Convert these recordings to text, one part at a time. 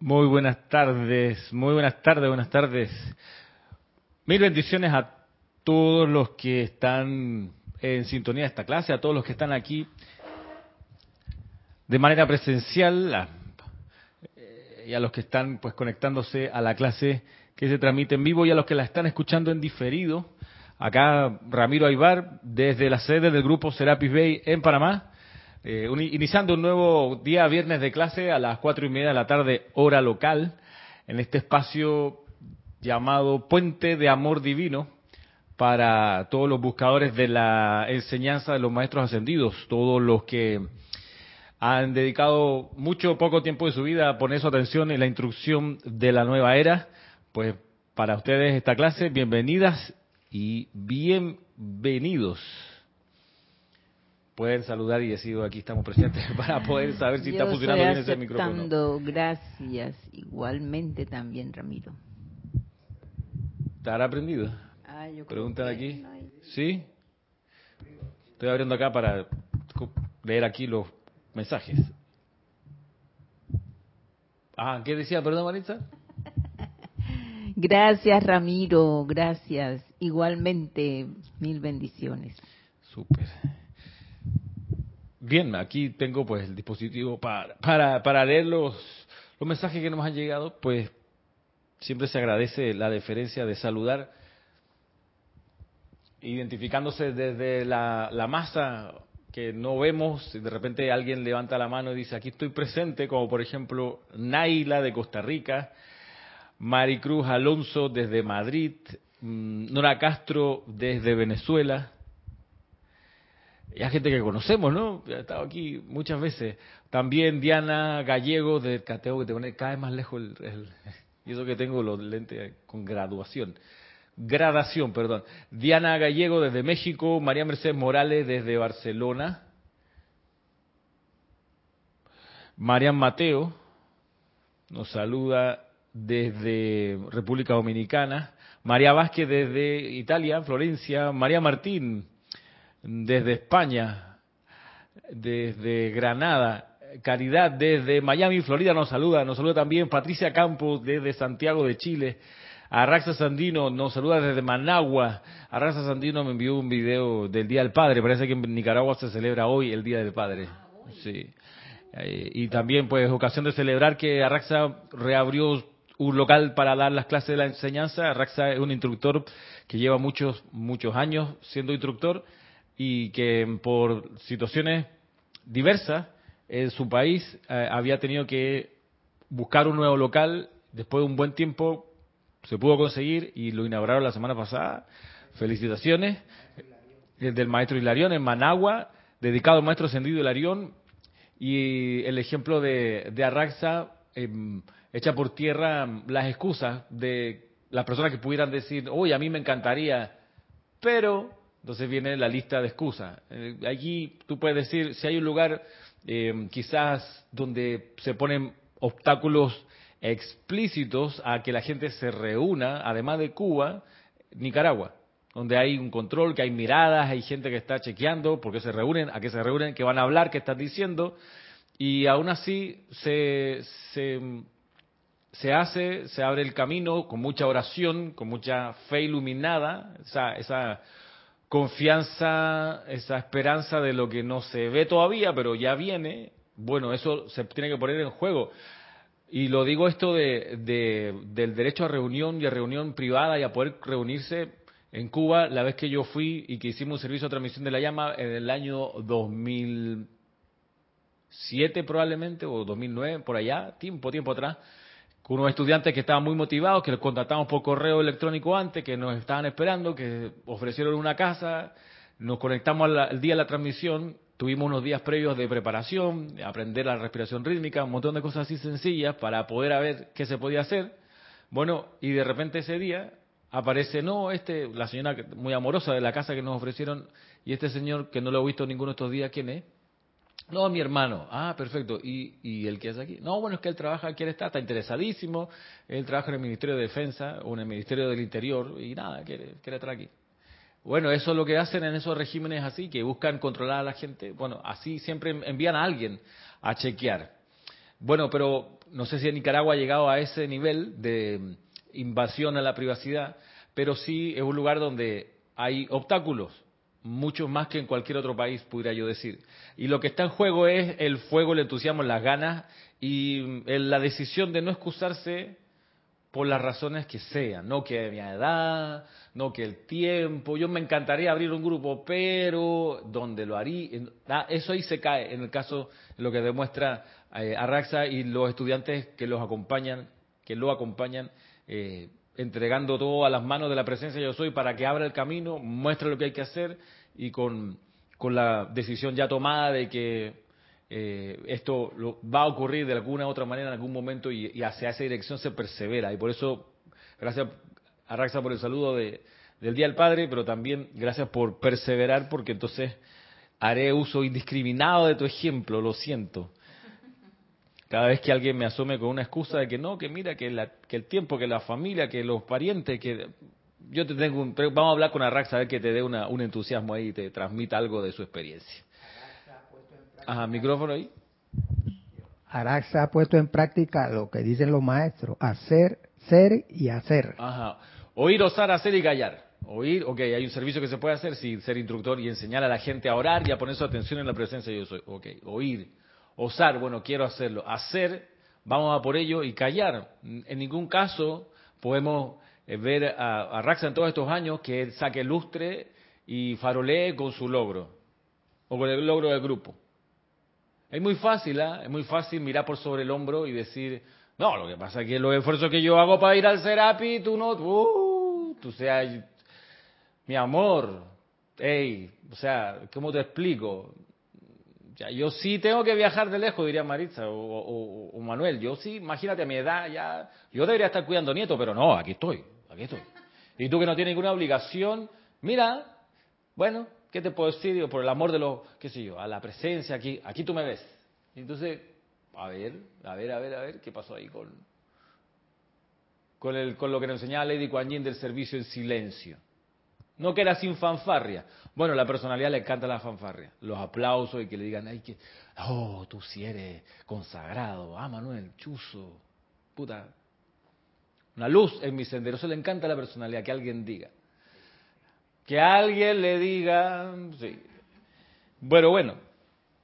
Muy buenas tardes, muy buenas tardes, buenas tardes. Mil bendiciones a todos los que están en sintonía de esta clase, a todos los que están aquí de manera presencial eh, y a los que están pues conectándose a la clase que se transmite en vivo y a los que la están escuchando en diferido. Acá Ramiro Aybar desde la sede del grupo Serapis Bay en Panamá eh, iniciando un nuevo día viernes de clase a las cuatro y media de la tarde, hora local, en este espacio llamado Puente de Amor Divino para todos los buscadores de la enseñanza de los maestros ascendidos, todos los que han dedicado mucho o poco tiempo de su vida a poner su atención en la instrucción de la nueva era, pues para ustedes esta clase, bienvenidas y bienvenidos pueden saludar y decir aquí estamos presentes para poder saber si está funcionando bien ese micrófono. Gracias, igualmente también Ramiro. ¿Estará aprendido? Ah, Preguntan aquí. ¿Sí? Estoy abriendo acá para leer aquí los mensajes. Ah, ¿qué decía? Perdón, Marisa. Gracias, Ramiro. Gracias. Igualmente, mil bendiciones. Súper. Bien, aquí tengo pues el dispositivo para, para, leer los, los mensajes que nos han llegado, pues siempre se agradece la deferencia de saludar, identificándose desde la, la masa que no vemos, de repente alguien levanta la mano y dice, aquí estoy presente, como por ejemplo Naila de Costa Rica, Maricruz Alonso desde Madrid, mm, Nora Castro desde Venezuela, y hay gente que conocemos, ¿no? Ha estado aquí muchas veces. También Diana Gallego de Cateo, que te pone cada vez más lejos el, y eso que tengo los lentes con graduación. Gradación, perdón. Diana Gallego desde México, María Mercedes Morales desde Barcelona. Marian Mateo nos saluda desde República Dominicana. María Vázquez desde Italia, Florencia. María Martín desde España, desde Granada, Caridad desde Miami, Florida nos saluda, nos saluda también Patricia Campos desde Santiago de Chile, Arraxa Sandino nos saluda desde Managua, Arraxa Sandino me envió un video del Día del Padre, parece que en Nicaragua se celebra hoy el Día del Padre. Sí. Eh, y también pues ocasión de celebrar que Arraxa reabrió un local para dar las clases de la enseñanza. Arraxa es un instructor que lleva muchos, muchos años siendo instructor y que por situaciones diversas en su país eh, había tenido que buscar un nuevo local. Después de un buen tiempo se pudo conseguir y lo inauguraron la semana pasada. Felicitaciones del maestro Hilarión en Managua, dedicado al maestro Ascendido Hilarión. Y el ejemplo de, de Arraxa em, echa por tierra las excusas de las personas que pudieran decir, oye, a mí me encantaría, pero entonces viene la lista de excusas. Eh, allí tú puedes decir, si hay un lugar eh, quizás donde se ponen obstáculos explícitos a que la gente se reúna, además de Cuba, Nicaragua, donde hay un control, que hay miradas, hay gente que está chequeando, porque se reúnen, a qué se reúnen, que van a hablar, qué están diciendo, y aún así se, se, se hace, se abre el camino con mucha oración, con mucha fe iluminada, esa, esa confianza, esa esperanza de lo que no se ve todavía, pero ya viene, bueno, eso se tiene que poner en juego. Y lo digo esto de, del derecho a reunión y a reunión privada y a poder reunirse en Cuba, la vez que yo fui y que hicimos un servicio de transmisión de la llama en el año 2007 probablemente, o 2009, por allá, tiempo, tiempo atrás, con unos estudiantes que estaban muy motivados, que los contactamos por correo electrónico antes, que nos estaban esperando, que ofrecieron una casa, nos conectamos al, día de la transmisión, tuvimos unos días previos de preparación, de aprender la respiración rítmica, un montón de cosas así sencillas para poder ver qué se podía hacer. Bueno, y de repente ese día aparece, no, este, la señora muy amorosa de la casa que nos ofrecieron, y este señor que no lo he visto ninguno de estos días, ¿quién es? No, mi hermano. Ah, perfecto. ¿Y, ¿Y el que es aquí? No, bueno, es que él trabaja, quiere estar, está interesadísimo. Él trabaja en el Ministerio de Defensa o en el Ministerio del Interior y nada, quiere, quiere estar aquí. Bueno, eso es lo que hacen en esos regímenes así, que buscan controlar a la gente. Bueno, así siempre envían a alguien a chequear. Bueno, pero no sé si en Nicaragua ha llegado a ese nivel de invasión a la privacidad, pero sí es un lugar donde hay obstáculos, muchos más que en cualquier otro país, pudiera yo decir. Y lo que está en juego es el fuego, el entusiasmo, las ganas y la decisión de no excusarse por las razones que sean, no que mi edad, no que el tiempo, yo me encantaría abrir un grupo, pero donde lo haría, ah, eso ahí se cae en el caso, lo que demuestra eh, Arraxa y los estudiantes que los acompañan, que lo acompañan, eh, entregando todo a las manos de la presencia yo soy para que abra el camino, muestre lo que hay que hacer y con, con la decisión ya tomada de que eh, esto lo, va a ocurrir de alguna u otra manera en algún momento y, hacia esa dirección se persevera. Y por eso, gracias a Raxa por el saludo de, del Día del Padre, pero también gracias por perseverar, porque entonces haré uso indiscriminado de tu ejemplo, lo siento. Cada vez que alguien me asome con una excusa de que no, que mira, que, que el tiempo, que la familia, que los parientes, que yo te tengo un, vamos a hablar con Arraxa a ver que te dé una, un entusiasmo ahí y te transmita algo de su experiencia. Ajá, micrófono ahí. Araxa ha puesto en práctica lo que dicen los maestros, hacer, ser y hacer. Ajá. Oír, osar, hacer y callar. Oír, ok, hay un servicio que se puede hacer, sí, ser instructor y enseñar a la gente a orar y a poner su atención en la presencia de yo soy. Ok, oír. Osar, bueno, quiero hacerlo. Hacer, vamos a por ello y callar. En ningún caso podemos eh, ver a, a en todos estos años que él saque lustre y farolee con su logro o con el logro del grupo. Es muy fácil, ¿ah? Es muy fácil mirar por sobre el hombro y decir, no, lo que pasa es que los esfuerzos que yo hago para ir al Serapi, tú no, uh, tú seas, mi amor, hey, o sea, ¿cómo te explico? Ya, yo sí tengo que viajar de lejos, diría Maritza o, Manuel. Yo sí, imagínate a mi edad, ya, yo debería estar cuidando nietos, pero no, aquí estoy, aquí estoy. Y tú que no tienes ninguna obligación, mira, bueno, ¿Qué te puedo decir? por el amor de lo, qué sé yo, a la presencia aquí, aquí tú me ves. entonces, a ver, a ver, a ver, a ver, ¿qué pasó ahí con, con, el, con lo que nos enseñaba Lady Kuan Yin del servicio en silencio? No que era sin fanfarria. Bueno, la personalidad le encanta la fanfarria, los aplausos y que le digan, ay, que, oh, tú sí eres consagrado, ah, Manuel, chuzo, puta. Una luz en mi sendero, eso le encanta a la personalidad, que alguien diga. Que alguien le diga, sí. Bueno, bueno.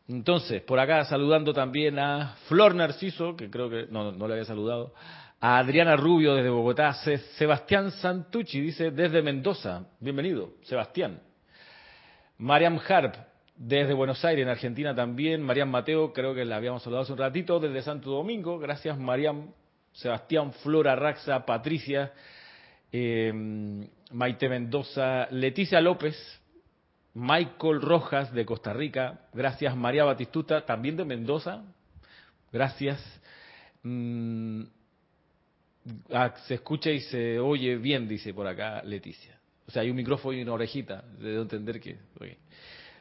Entonces, por acá saludando también a Flor Narciso, que creo que no, no le había saludado, Adriana Rubio desde Bogotá, Sebastián Santucci dice desde Mendoza, bienvenido, Sebastián. Mariam Harp desde Buenos Aires, en Argentina también, Mariam Mateo, creo que la habíamos saludado hace un ratito, desde Santo Domingo, gracias Mariam, Sebastián, Flora Raxa, Patricia, eh, Maite Mendoza, Leticia López, Michael Rojas de Costa Rica, gracias María Batistuta, también de Mendoza, gracias. Mm, ah, se escucha y se oye bien, dice por acá Leticia. O sea, hay un micrófono y una orejita, debo entender que...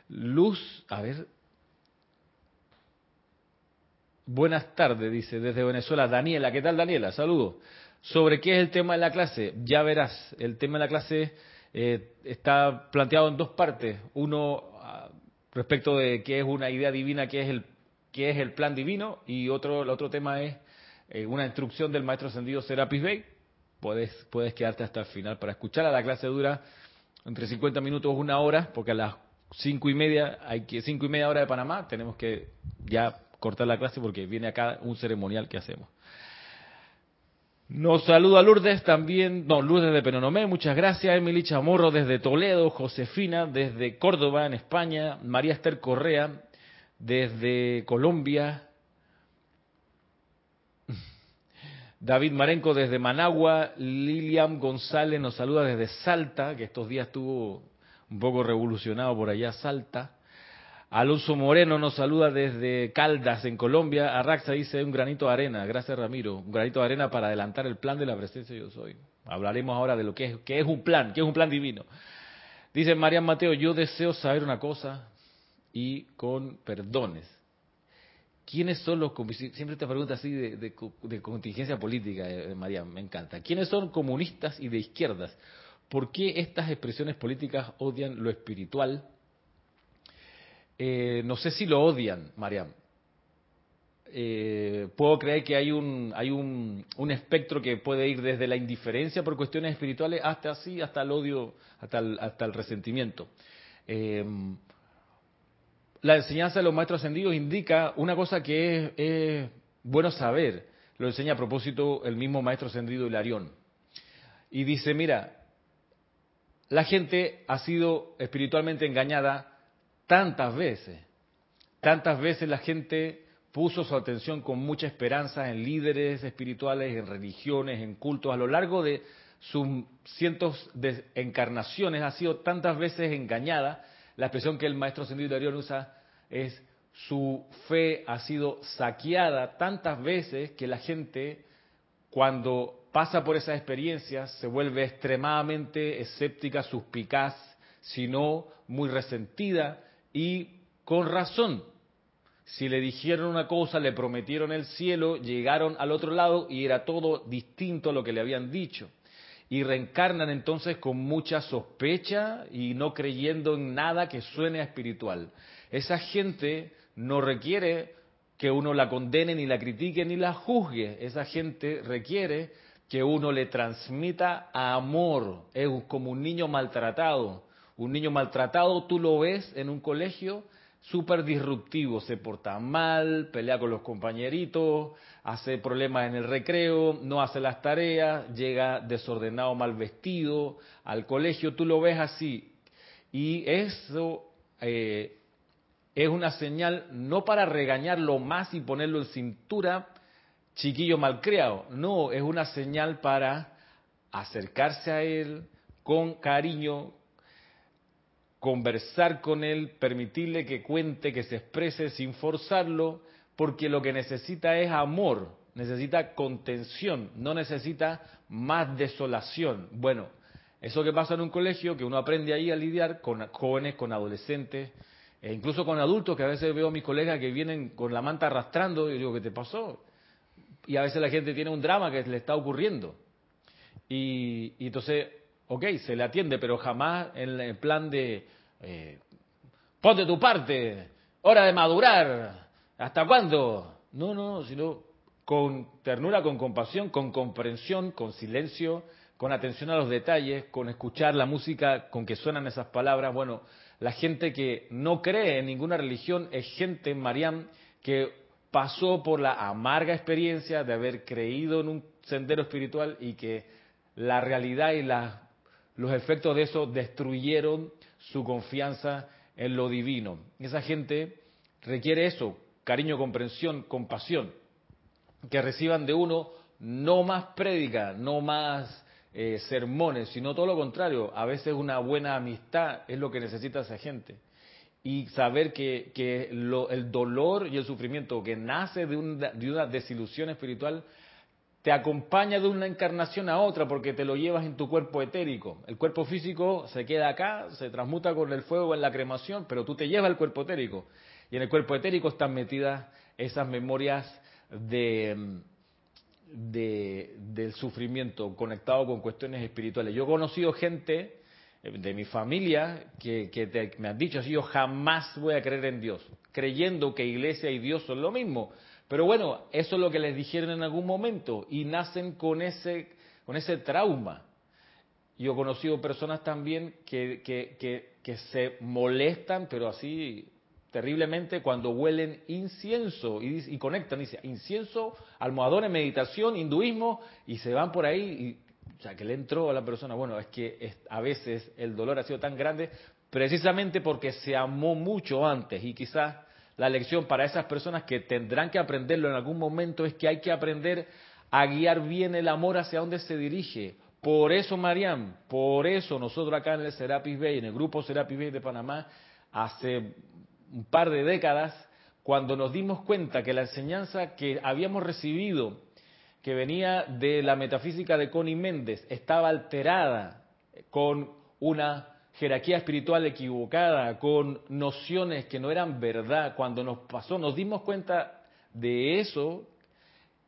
Luz, a ver. Buenas tardes, dice desde Venezuela Daniela. ¿Qué tal Daniela? Saludos sobre qué es el tema de la clase. Ya verás, el tema de la clase eh, está planteado en dos partes. Uno ah, respecto de qué es una idea divina, qué es el, qué es el plan divino, y otro, el otro tema es eh, una instrucción del maestro ascendido Serapis Bey. Puedes, puedes quedarte hasta el final para escucharla. La clase dura entre 50 minutos una hora, porque a las cinco y media, hay que cinco y media hora de Panamá, tenemos que ya cortar la clase porque viene acá un ceremonial que hacemos. Nos saluda Lourdes también, no, Lourdes de Penonomé, muchas gracias. Emily Chamorro desde Toledo, Josefina desde Córdoba, en España, María Esther Correa desde Colombia, David Marenco desde Managua, Lilian González nos saluda desde Salta, que estos días estuvo un poco revolucionado por allá Salta. Alonso Moreno nos saluda desde Caldas, en Colombia. Arraxa dice un granito de arena. Gracias, Ramiro. Un granito de arena para adelantar el plan de la presencia yo soy. Hablaremos ahora de lo que es, que es un plan, que es un plan divino. Dice Marian Mateo, yo deseo saber una cosa y con perdones. ¿Quiénes son los Siempre te pregunta así de, contingencia política, eh, Marian, me encanta. ¿Quiénes son comunistas y de izquierdas? ¿Por qué estas expresiones políticas odian lo espiritual, eh, no sé si lo odian, Mariam. eh, puedo creer que hay un hay un, un, espectro que puede ir desde la indiferencia por cuestiones espirituales hasta así hasta el odio hasta el, hasta el resentimiento eh, la enseñanza de los maestros ascendidos indica una cosa que es, bueno saber lo enseña a propósito el mismo maestro ascendido Hilarión y dice mira la gente ha sido espiritualmente engañada tantas veces tantas veces la gente puso su atención con mucha esperanza en líderes espirituales, en religiones, en cultos. A lo largo de sus cientos de encarnaciones ha sido tantas veces engañada. La expresión que el maestro ascendido Arión usa es su fe ha sido saqueada tantas veces que la gente cuando pasa por esas experiencias se vuelve extremadamente escéptica, suspicaz, sino muy resentida y con razón si le dijeron una cosa, le prometieron el cielo, llegaron al otro lado y era todo distinto a lo que le habían dicho. Y reencarnan entonces con mucha sospecha y no creyendo en nada que suene espiritual. Esa gente no requiere que uno la condene, ni la critique, ni la juzgue. Esa gente requiere que uno le transmita amor. Es como un niño maltratado. Un niño maltratado tú lo ves en un colegio súper disruptivo, se porta mal, pelea con los compañeritos, hace problemas en el recreo, no hace las tareas, llega desordenado, mal vestido al colegio, tú lo ves así. Y eso eh, es una señal no para regañarlo más y ponerlo en cintura, chiquillo malcriado, no, es una señal para acercarse a él con cariño, conversar con él, permitirle que cuente, que se exprese sin forzarlo, porque lo que necesita es amor, necesita contención, no necesita más desolación. Bueno, eso que pasa en un colegio, que uno aprende ahí a lidiar con jóvenes, con adolescentes, e incluso con adultos, que a veces veo a mis colegas que vienen con la manta arrastrando, y digo, ¿qué te pasó? Y a veces la gente tiene un drama que le está ocurriendo. Y, y entonces ok, se le atiende, pero jamás en el plan de eh, ponte tu parte, hora de madurar, ¿hasta cuándo? No, no, sino con ternura, con compasión, con comprensión, con silencio, con atención a los detalles, con escuchar la música con que suenan esas palabras. Bueno, la gente que no cree en ninguna religión es gente, Mariam, que pasó por la amarga experiencia de haber creído en un sendero espiritual y que la realidad y la los efectos de eso destruyeron su confianza en lo divino. Esa gente requiere eso, cariño, comprensión, compasión, que reciban de uno no más prédica, no más eh, sermones, sino todo lo contrario. A veces una buena amistad es lo que necesita esa gente. Y saber que, el dolor y el sufrimiento que nace de una desilusión espiritual te acompaña de una encarnación a otra porque te lo llevas en tu cuerpo etérico. El cuerpo físico se queda acá, se transmuta con el fuego en la cremación, pero tú te llevas el cuerpo etérico. Y en el cuerpo etérico están metidas esas memorias de, del sufrimiento conectado con cuestiones espirituales. Yo he conocido gente eh, de mi familia que, me han dicho así, yo jamás voy a creer en Dios, creyendo que iglesia y Dios son lo mismo. Pero bueno, eso es lo que les dijeron en algún momento y nacen con ese, con ese trauma. Yo he conocido personas también que, que, que, se molestan, pero así terriblemente, cuando huelen incienso y, y conectan, dice, incienso, almohadones, meditación, hinduismo, y se van por ahí, y, o sea, que le entró a la persona, bueno, es que a veces el dolor ha sido tan grande precisamente porque se amó mucho antes y quizás la lección para esas personas que tendrán que aprenderlo en algún momento es que hay que aprender a guiar bien el amor hacia dónde se dirige. Por eso, Mariam, por eso nosotros acá en el Serapis Bay, en el grupo Serapis Bay de Panamá, hace un par de décadas, cuando nos dimos cuenta que la enseñanza que habíamos recibido, que venía de la metafísica de Connie Méndez, estaba alterada con una jerarquía espiritual equivocada, con nociones que no eran verdad. Cuando nos pasó, nos dimos cuenta de eso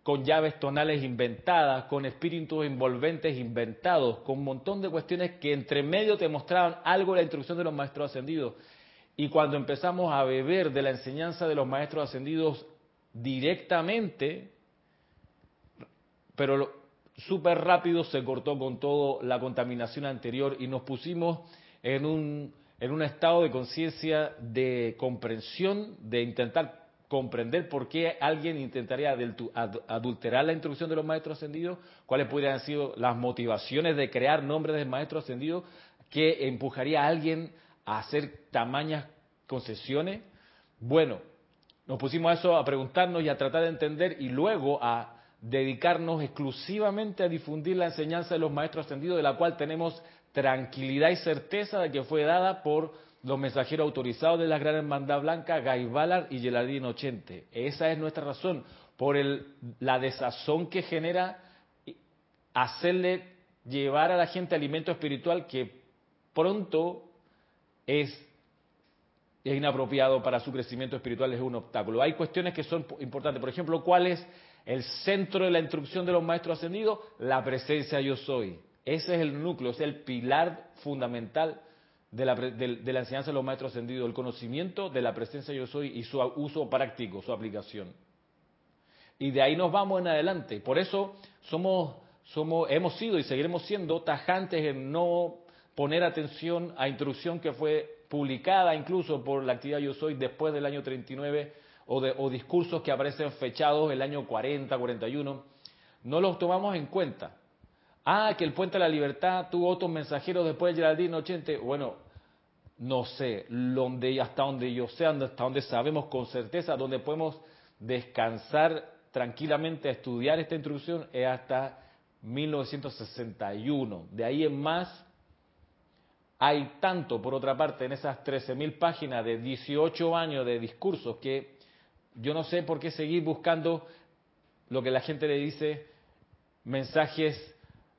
con llaves tonales inventadas, con espíritus envolventes inventados, con un montón de cuestiones que entre medio te mostraban algo la instrucción de los maestros ascendidos. Y cuando empezamos a beber de la enseñanza de los maestros ascendidos directamente, pero súper rápido se cortó con toda la contaminación anterior y nos pusimos en un, en un estado de conciencia de comprensión, de intentar comprender por qué alguien intentaría adulterar la instrucción de los maestros ascendidos, cuáles podrían haber sido las motivaciones de crear nombres de maestros ascendidos que empujaría a alguien a hacer tamañas concesiones. Bueno, nos pusimos a eso, a preguntarnos y a tratar de entender y luego a dedicarnos exclusivamente a difundir la enseñanza de los maestros ascendidos, de la cual tenemos tranquilidad y certeza de que fue dada por los mensajeros autorizados de la Gran Hermandad Blanca, Guy Ballard y Gelardino Ochente. Esa es nuestra razón, por el, la desazón que genera hacerle llevar a la gente alimento espiritual que pronto es, es inapropiado para su crecimiento espiritual, es un obstáculo. Hay cuestiones que son importantes. Por ejemplo, ¿cuál es el centro de la instrucción de los maestros ascendidos? La presencia yo soy. Ese es el núcleo, es el pilar fundamental de la, de, la, enseñanza de los maestros ascendidos, el conocimiento de la presencia yo soy y su uso práctico, su aplicación. Y de ahí nos vamos en adelante. Por eso somos, somos, hemos sido y seguiremos siendo tajantes en no poner atención a instrucción que fue publicada incluso por la actividad Yo Soy después del año 39 o, de, o discursos que aparecen fechados el año 40, 41. No los tomamos en cuenta. Ah, que el Puente de la Libertad tuvo otros mensajeros después de Geraldine 80. Bueno, no sé, donde, hasta donde yo sé, hasta donde sabemos con certeza, donde podemos descansar tranquilamente a estudiar esta introducción es hasta 1961. De ahí en más, hay tanto, por otra parte, en esas 13.000 páginas de 18 años de discursos que yo no sé por qué seguir buscando lo que la gente le dice mensajes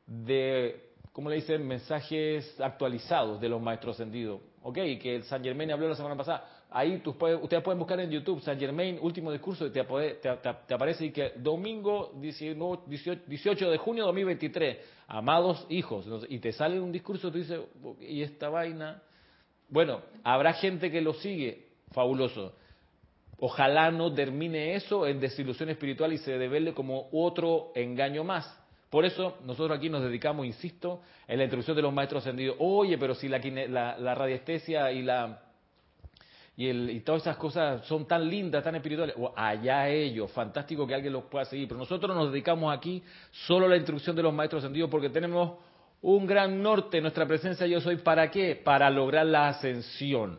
de, ¿cómo le dicen? Mensajes actualizados de los maestros ascendidos. Ok, que el San Germain habló la semana pasada. Ahí ustedes pueden buscar en YouTube San Germain, último discurso, y te, te, aparece y que domingo 18, 18, de junio de 2023, amados hijos, y te sale un discurso, tú dices, ¿y esta vaina? Bueno, habrá gente que lo sigue, fabuloso. Ojalá no termine eso en desilusión espiritual y se devele como otro engaño más. Por eso nosotros aquí nos dedicamos, insisto, en la introducción de los maestros ascendidos. Oye, pero si la, radiestesia y todas esas cosas son tan lindas, tan espirituales, allá ellos, fantástico que alguien los pueda seguir. Pero nosotros nos dedicamos aquí solo a la instrucción de los maestros ascendidos porque tenemos un gran norte, nuestra presencia yo soy, ¿para qué? Para lograr la ascensión.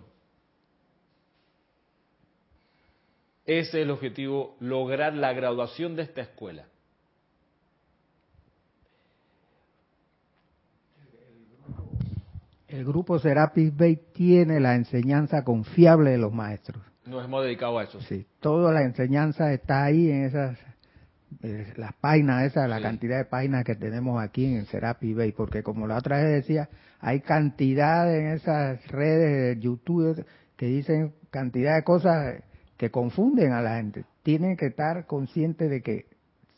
Ese es el objetivo, lograr la graduación de esta escuela. El grupo Serapis Bay tiene la enseñanza confiable de los maestros. Nos hemos dedicado a eso. Sí, toda la enseñanza está ahí en esas eh, las páginas esas, la cantidad de páginas que tenemos aquí en Serapis Bay, porque como la otra vez decía, hay cantidad en esas redes de YouTube que dicen cantidad de cosas que confunden a la gente. Tienen que estar conscientes de que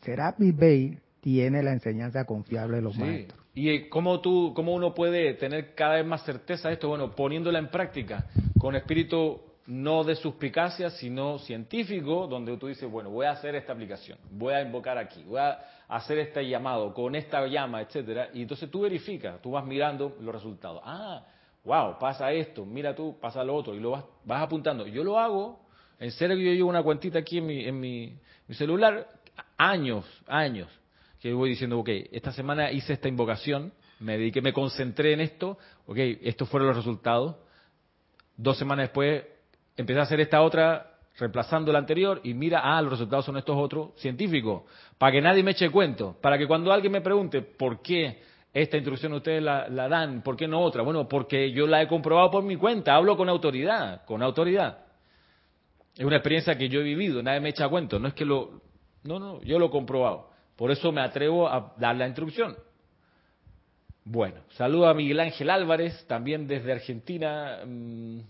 Serapis Bay tiene la enseñanza confiable de los maestros. ¿Y cómo, tú, cómo uno puede tener cada vez más certeza de esto? Bueno, poniéndola en práctica, con espíritu no de suspicacia, sino científico, donde tú dices, bueno, voy a hacer esta aplicación, voy a invocar aquí, voy a hacer este llamado con esta llama, etcétera, y entonces tú verificas, tú vas mirando los resultados. Ah, wow, pasa esto, mira tú, pasa lo otro, y lo vas, vas apuntando. Yo lo hago, en serio yo llevo una cuentita aquí en mi, en mi celular, años, años que voy diciendo, ok, esta semana hice esta invocación, me dediqué, me concentré en esto, ok, estos fueron los resultados. Dos semanas después empecé a hacer esta otra reemplazando la anterior y mira, ah, los resultados son estos otros científicos, para que nadie me eche cuento, para que cuando alguien me pregunte por qué esta instrucción ustedes la, la dan, por qué no otra, bueno, porque yo la he comprobado por mi cuenta, hablo con autoridad, con autoridad. Es una experiencia que yo he vivido, nadie me echa cuento, no es que lo, no, no, yo lo he comprobado. Por eso me atrevo a dar la instrucción. Bueno, saludo a Miguel Ángel Álvarez, también desde Argentina. Mm,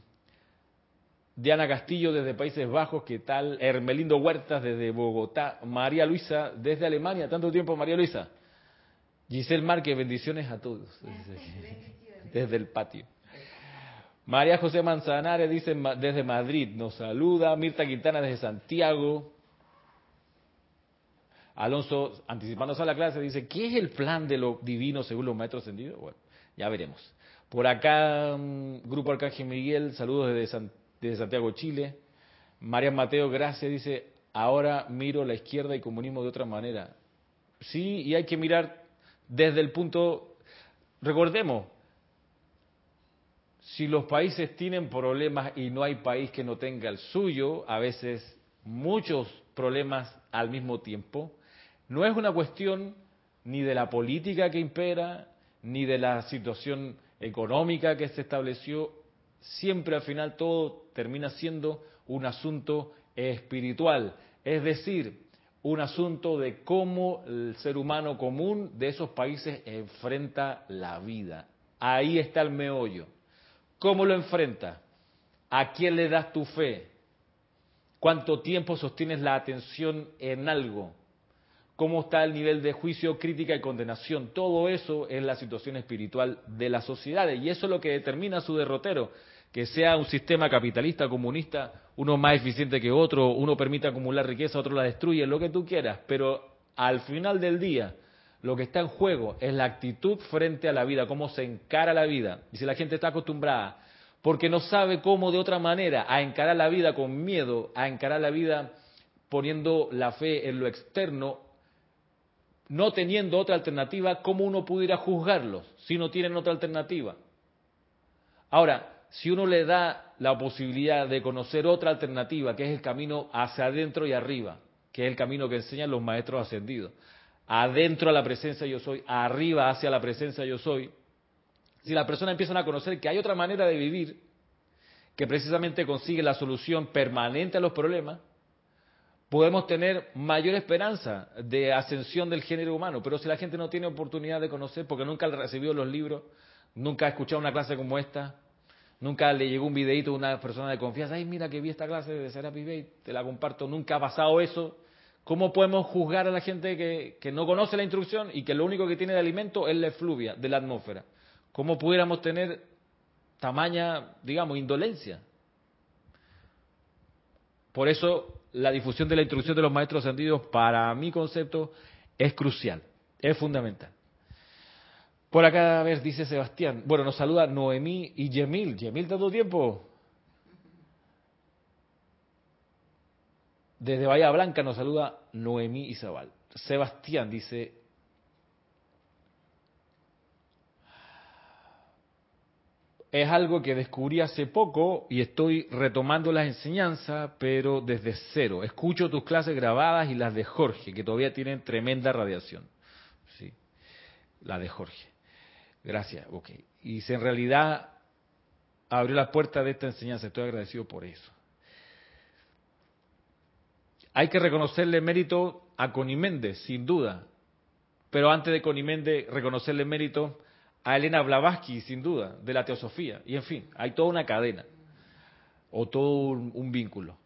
Diana Castillo desde Países Bajos, ¿qué tal? Hermelindo Huertas desde Bogotá. María Luisa desde Alemania, tanto tiempo María Luisa. Giselle Márquez, bendiciones a todos. Desde el patio. María José Manzanares dice desde Madrid, nos saluda. Mirta Quintana desde Santiago. Alonso, anticipándose a la clase, dice, ¿qué es el plan de lo divino según los maestros ascendidos? Bueno, ya veremos. Por acá, mm, Grupo Arcángel Miguel, saludos desde, desde Santiago, Chile. María Mateo, gracias, dice, ahora miro la izquierda y comunismo de otra manera. Sí, y hay que mirar desde el punto, recordemos, si los países tienen problemas y no hay país que no tenga el suyo, a veces muchos problemas al mismo tiempo, no es una cuestión ni de la política que impera, ni de la situación económica que se estableció, siempre al final todo termina siendo un asunto espiritual, es decir, un asunto de cómo el ser humano común de esos países enfrenta la vida. Ahí está el meollo. ¿Cómo lo enfrenta? ¿A quién le das tu fe? ¿Cuánto tiempo sostienes la atención en algo? ¿Cómo está el nivel de juicio, crítica y condenación? Todo eso es la situación espiritual de las sociedades y eso es lo que determina su derrotero. Que sea un sistema capitalista, comunista, uno más eficiente que otro, uno permite acumular riqueza, otro la destruye, lo que tú quieras, pero al final del día, lo que está en juego es la actitud frente a la vida, cómo se encara la vida. Y si la gente está acostumbrada, porque no sabe cómo de otra manera, a encarar la vida con miedo, a encarar la vida poniendo la fe en lo externo, no teniendo otra alternativa, ¿cómo uno pudiera juzgarlos si no tienen otra alternativa? Ahora, si uno le da la posibilidad de conocer otra alternativa, que es el camino hacia adentro y arriba, que es el camino que enseñan los maestros ascendidos, adentro a la presencia yo soy, arriba hacia la presencia yo soy, si la persona empieza a conocer que hay otra manera de vivir que precisamente consigue la solución permanente a los problemas, podemos tener mayor esperanza de ascensión del género humano. Pero si la gente no tiene oportunidad de conocer, porque nunca ha recibido los libros, nunca ha escuchado una clase como esta, nunca le llegó un videito de una persona de confianza, ay, mira que vi esta clase de Serapis Bay, te la comparto, nunca ha pasado eso, ¿Cómo podemos juzgar a la gente que, no conoce la instrucción y que lo único que tiene de alimento es la efluvia de la atmósfera? ¿Cómo pudiéramos tener tamaña, digamos, indolencia? Por eso la difusión de la instrucción de los maestros ascendidos, para mi concepto, es crucial, es fundamental. Por acá, a ver, dice Sebastián. Bueno, nos saluda Noemí y Yemil. Yemil, ¿tanto tiempo? Desde Bahía Blanca nos saluda Noemí Isabal. Sebastián dice, es algo que descubrí hace poco y estoy retomando las enseñanzas, pero desde cero. Escucho tus clases grabadas y las de Jorge, que todavía tienen tremenda radiación. Sí, la de Jorge. Gracias, ok. Y si en realidad abrió la puerta de esta enseñanza, estoy agradecido por eso. Hay que reconocerle mérito a Coniméndez, sin duda. Pero antes de Coniméndez, reconocerle mérito a Elena Blavatsky, sin duda, de la teosofía. Y en fin, hay toda una cadena o todo un, vínculo.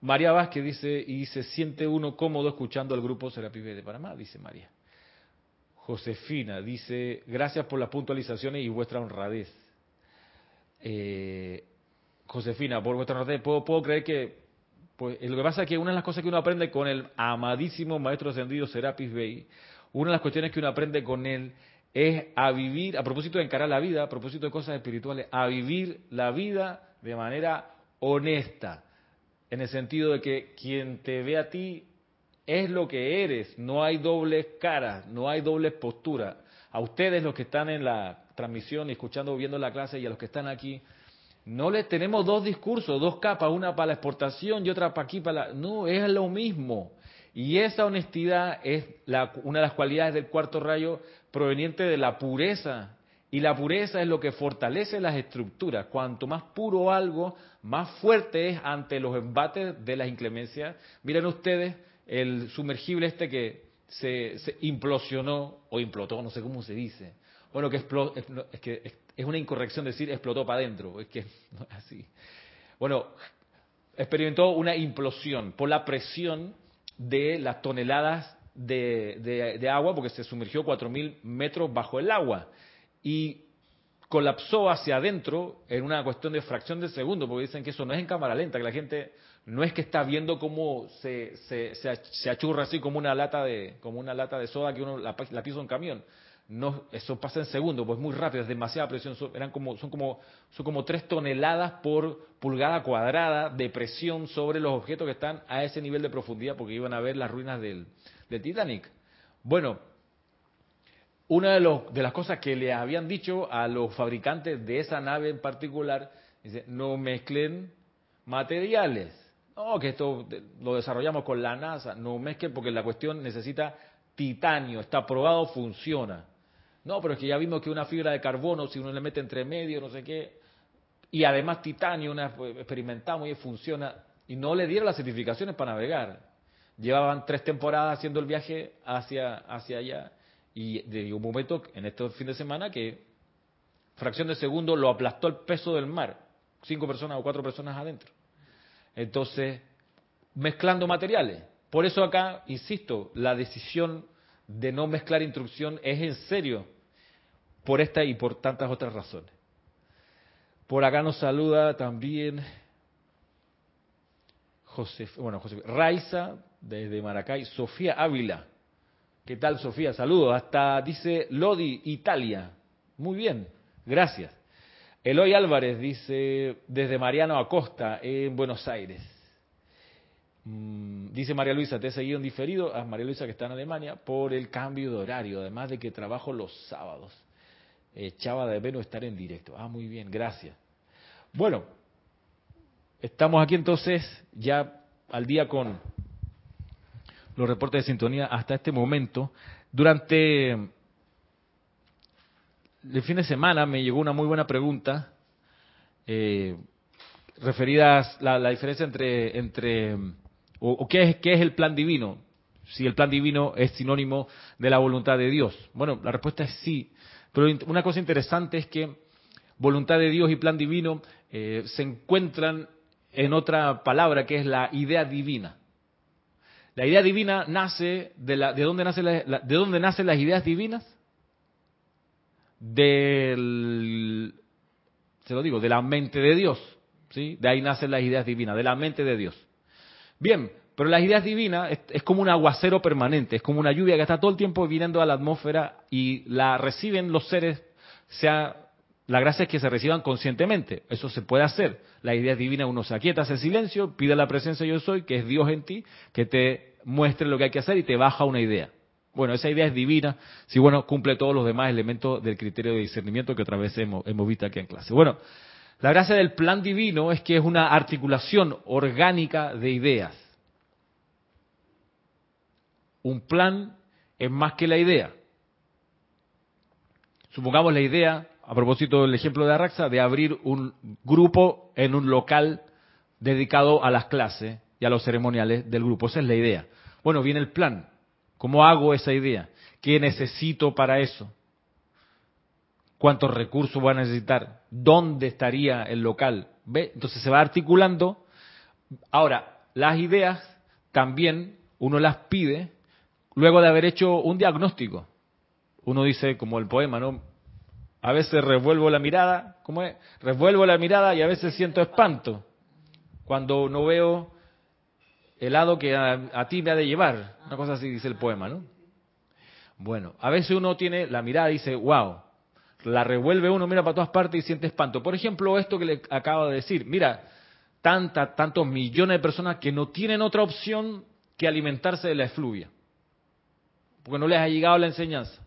María Vázquez dice, y se siente uno cómodo escuchando al grupo Serapis de Panamá, dice María. Josefina dice, gracias por las puntualizaciones y vuestra honradez. Eh, Josefina, por vuestra honradez, puedo, puedo creer que pues lo que pasa es que una de las cosas que uno aprende con el amadísimo maestro ascendido Serapis Bey, una de las cuestiones que uno aprende con él es a vivir, a propósito de encarar la vida, a propósito de cosas espirituales, a vivir la vida de manera honesta, en el sentido de que quien te ve a ti es lo que eres, no hay dobles caras, no hay dobles posturas. A ustedes los que están en la transmisión escuchando, viendo la clase y a los que están aquí, no le tenemos dos discursos, dos capas, una para la exportación y otra para aquí para la... No, es lo mismo. Y esa honestidad es una de las cualidades del cuarto rayo proveniente de la pureza. Y la pureza es lo que fortalece las estructuras. Cuanto más puro algo, más fuerte es ante los embates de las inclemencias. Miren ustedes el sumergible este que se, se implosionó o implotó, no sé cómo se dice. Bueno, que, es que es una incorrección decir explotó para adentro, es que no es así. Bueno, experimentó una implosión por la presión de las toneladas de, agua, porque se sumergió 4.000 metros bajo el agua y colapsó hacia adentro en una cuestión de fracción de segundo, porque dicen que eso no es en cámara lenta, que la gente no es que está viendo cómo se, se, se, achurra así como una lata de como una lata de soda que uno la, la pisa un camión. No, eso pasa en segundos, pues muy rápido, es demasiada presión. Son, eran como, son como, son como tres toneladas por pulgada cuadrada de presión sobre los objetos que están a ese nivel de profundidad, porque iban a ver las ruinas del, del Titanic. Bueno, una de, los, de las cosas que le habían dicho a los fabricantes de esa nave en particular, dice, no mezclen materiales. No, que esto lo desarrollamos con la NASA, no mezclen porque la cuestión necesita titanio, está probado, funciona. No, pero es que ya vimos que una fibra de carbono, si uno le mete entre medio, no sé qué, y además titanio, una, pues, experimentamos y funciona, y no le dieron las certificaciones para navegar. Llevaban tres temporadas haciendo el viaje hacia, hacia allá y de un momento, en este fin de semana, que fracción de segundo lo aplastó el peso del mar. Cinco personas o cuatro personas adentro. Entonces, mezclando materiales. Por eso acá, insisto, la decisión de no mezclar instrucción es en serio. Por esta y por tantas otras razones. Por acá nos saluda también José, bueno, José, Raiza desde Maracay, Sofía Ávila. ¿Qué tal, Sofía? Saludos. Hasta dice Lodi, Italia. Muy bien, gracias. Eloy Álvarez dice desde Mariano Acosta, en Buenos Aires. Mm, dice María Luisa, te he seguido en diferido, a María Luisa que está en Alemania, por el cambio de horario, además de que trabajo los sábados. Echaba de estar en directo. Ah, muy bien, gracias. Bueno, estamos aquí entonces ya al día con los reportes de sintonía hasta este momento. Durante el fin de semana me llegó una muy buena pregunta eh, referida a la, diferencia entre, entre o, qué, es, qué es el plan divino, si el plan divino es sinónimo de la voluntad de Dios. Bueno, la respuesta es sí, pero una cosa interesante es que voluntad de Dios y plan divino eh, se encuentran en otra palabra que es la idea divina. La idea divina nace de, la, de dónde nace la, de dónde nacen las ideas divinas, del, se lo digo, de la mente de Dios, sí, de ahí nacen las ideas divinas, de la mente de Dios. Bien, pero las ideas divinas es, es, como un aguacero permanente, es como una lluvia que está todo el tiempo viniendo a la atmósfera y la reciben los seres, sea la gracia es que se reciban conscientemente. Eso se puede hacer. La idea divina, uno se aquieta, hace silencio, pide la presencia yo soy, que es Dios en ti, que te muestre lo que hay que hacer y te baja una idea. Bueno, esa idea es divina, si bueno, cumple todos los demás elementos del criterio de discernimiento que otra vez hemos, hemos visto aquí en clase. Bueno, la gracia del plan divino es que es una articulación orgánica de ideas. Un plan es más que la idea. Supongamos la idea a propósito del ejemplo de Arraxa, de abrir un grupo en un local dedicado a las clases y a los ceremoniales del grupo. Esa es la idea. Bueno, viene el plan. ¿Cómo hago esa idea? ¿Qué necesito para eso? ¿Cuántos recursos voy a necesitar? ¿Dónde estaría el local? ¿Ve? Entonces se va articulando. Ahora, las ideas también uno las pide luego de haber hecho un diagnóstico. Uno dice, como el poema, ¿no? A veces revuelvo la mirada, ¿cómo es? Revuelvo la mirada y a veces siento espanto cuando no veo el lado que a, ti me ha de llevar. Una cosa así dice el poema, ¿no? Bueno, a veces uno tiene la mirada y dice, wow, la revuelve uno, mira para todas partes y siente espanto. Por ejemplo, esto que le acabo de decir, mira, tanta, tantos millones de personas que no tienen otra opción que alimentarse de la efluvia, porque no les ha llegado la enseñanza.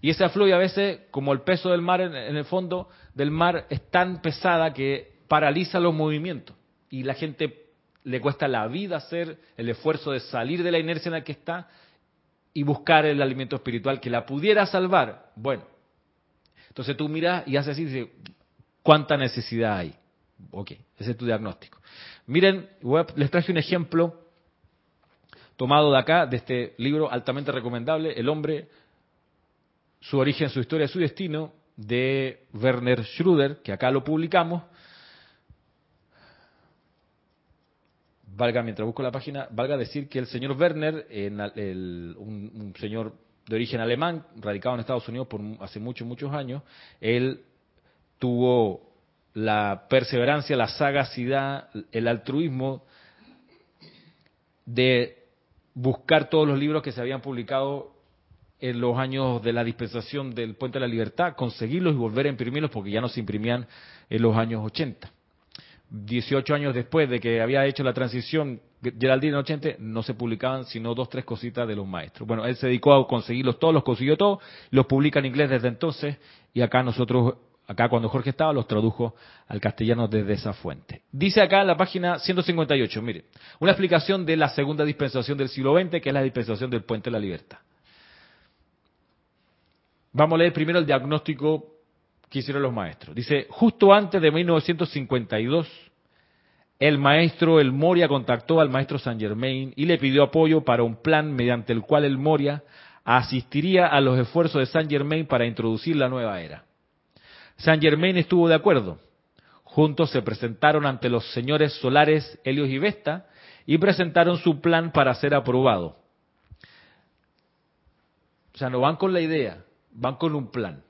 Y esa fluye a veces, como el peso del mar en, el fondo del mar es tan pesada que paraliza los movimientos. Y la gente le cuesta la vida hacer el esfuerzo de salir de la inercia en la que está y buscar el alimento espiritual que la pudiera salvar. Bueno, entonces tú miras y haces así dices, ¿cuánta necesidad hay? Ok, ese es tu diagnóstico. Miren, les traje un ejemplo tomado de acá, de este libro altamente recomendable, El hombre su origen, su historia, su destino, de Werner Schröder, que acá lo publicamos. Valga, mientras busco la página, valga decir que el señor Werner, un, señor de origen alemán, radicado en Estados Unidos por hace muchos, muchos años, él tuvo la perseverancia, la sagacidad, el altruismo de buscar todos los libros que se habían publicado en los años de la dispensación del Puente de la Libertad, conseguirlos y volver a imprimirlos porque ya no se imprimían en los años 80. 18 años después de que había hecho la transición Geraldine en 80, no se publicaban sino dos, tres cositas de los maestros. Bueno, él se dedicó a conseguirlos todos, los consiguió todos, los publica en inglés desde entonces y acá nosotros, acá cuando Jorge estaba, los tradujo al castellano desde esa fuente. Dice acá en la página 158, mire, una explicación de la segunda dispensación del siglo XX, que es la dispensación del Puente de la Libertad. Vamos a leer primero el diagnóstico que hicieron los maestros. Dice, justo antes de 1952, el maestro El Moria contactó al maestro Saint Germain y le pidió apoyo para un plan mediante el cual el Moria asistiría a los esfuerzos de Saint Germain para introducir la nueva era. Saint Germain estuvo de acuerdo. Juntos se presentaron ante los señores solares Helios y Vesta y presentaron su plan para ser aprobado. O sea, no van con la idea, van con un plan.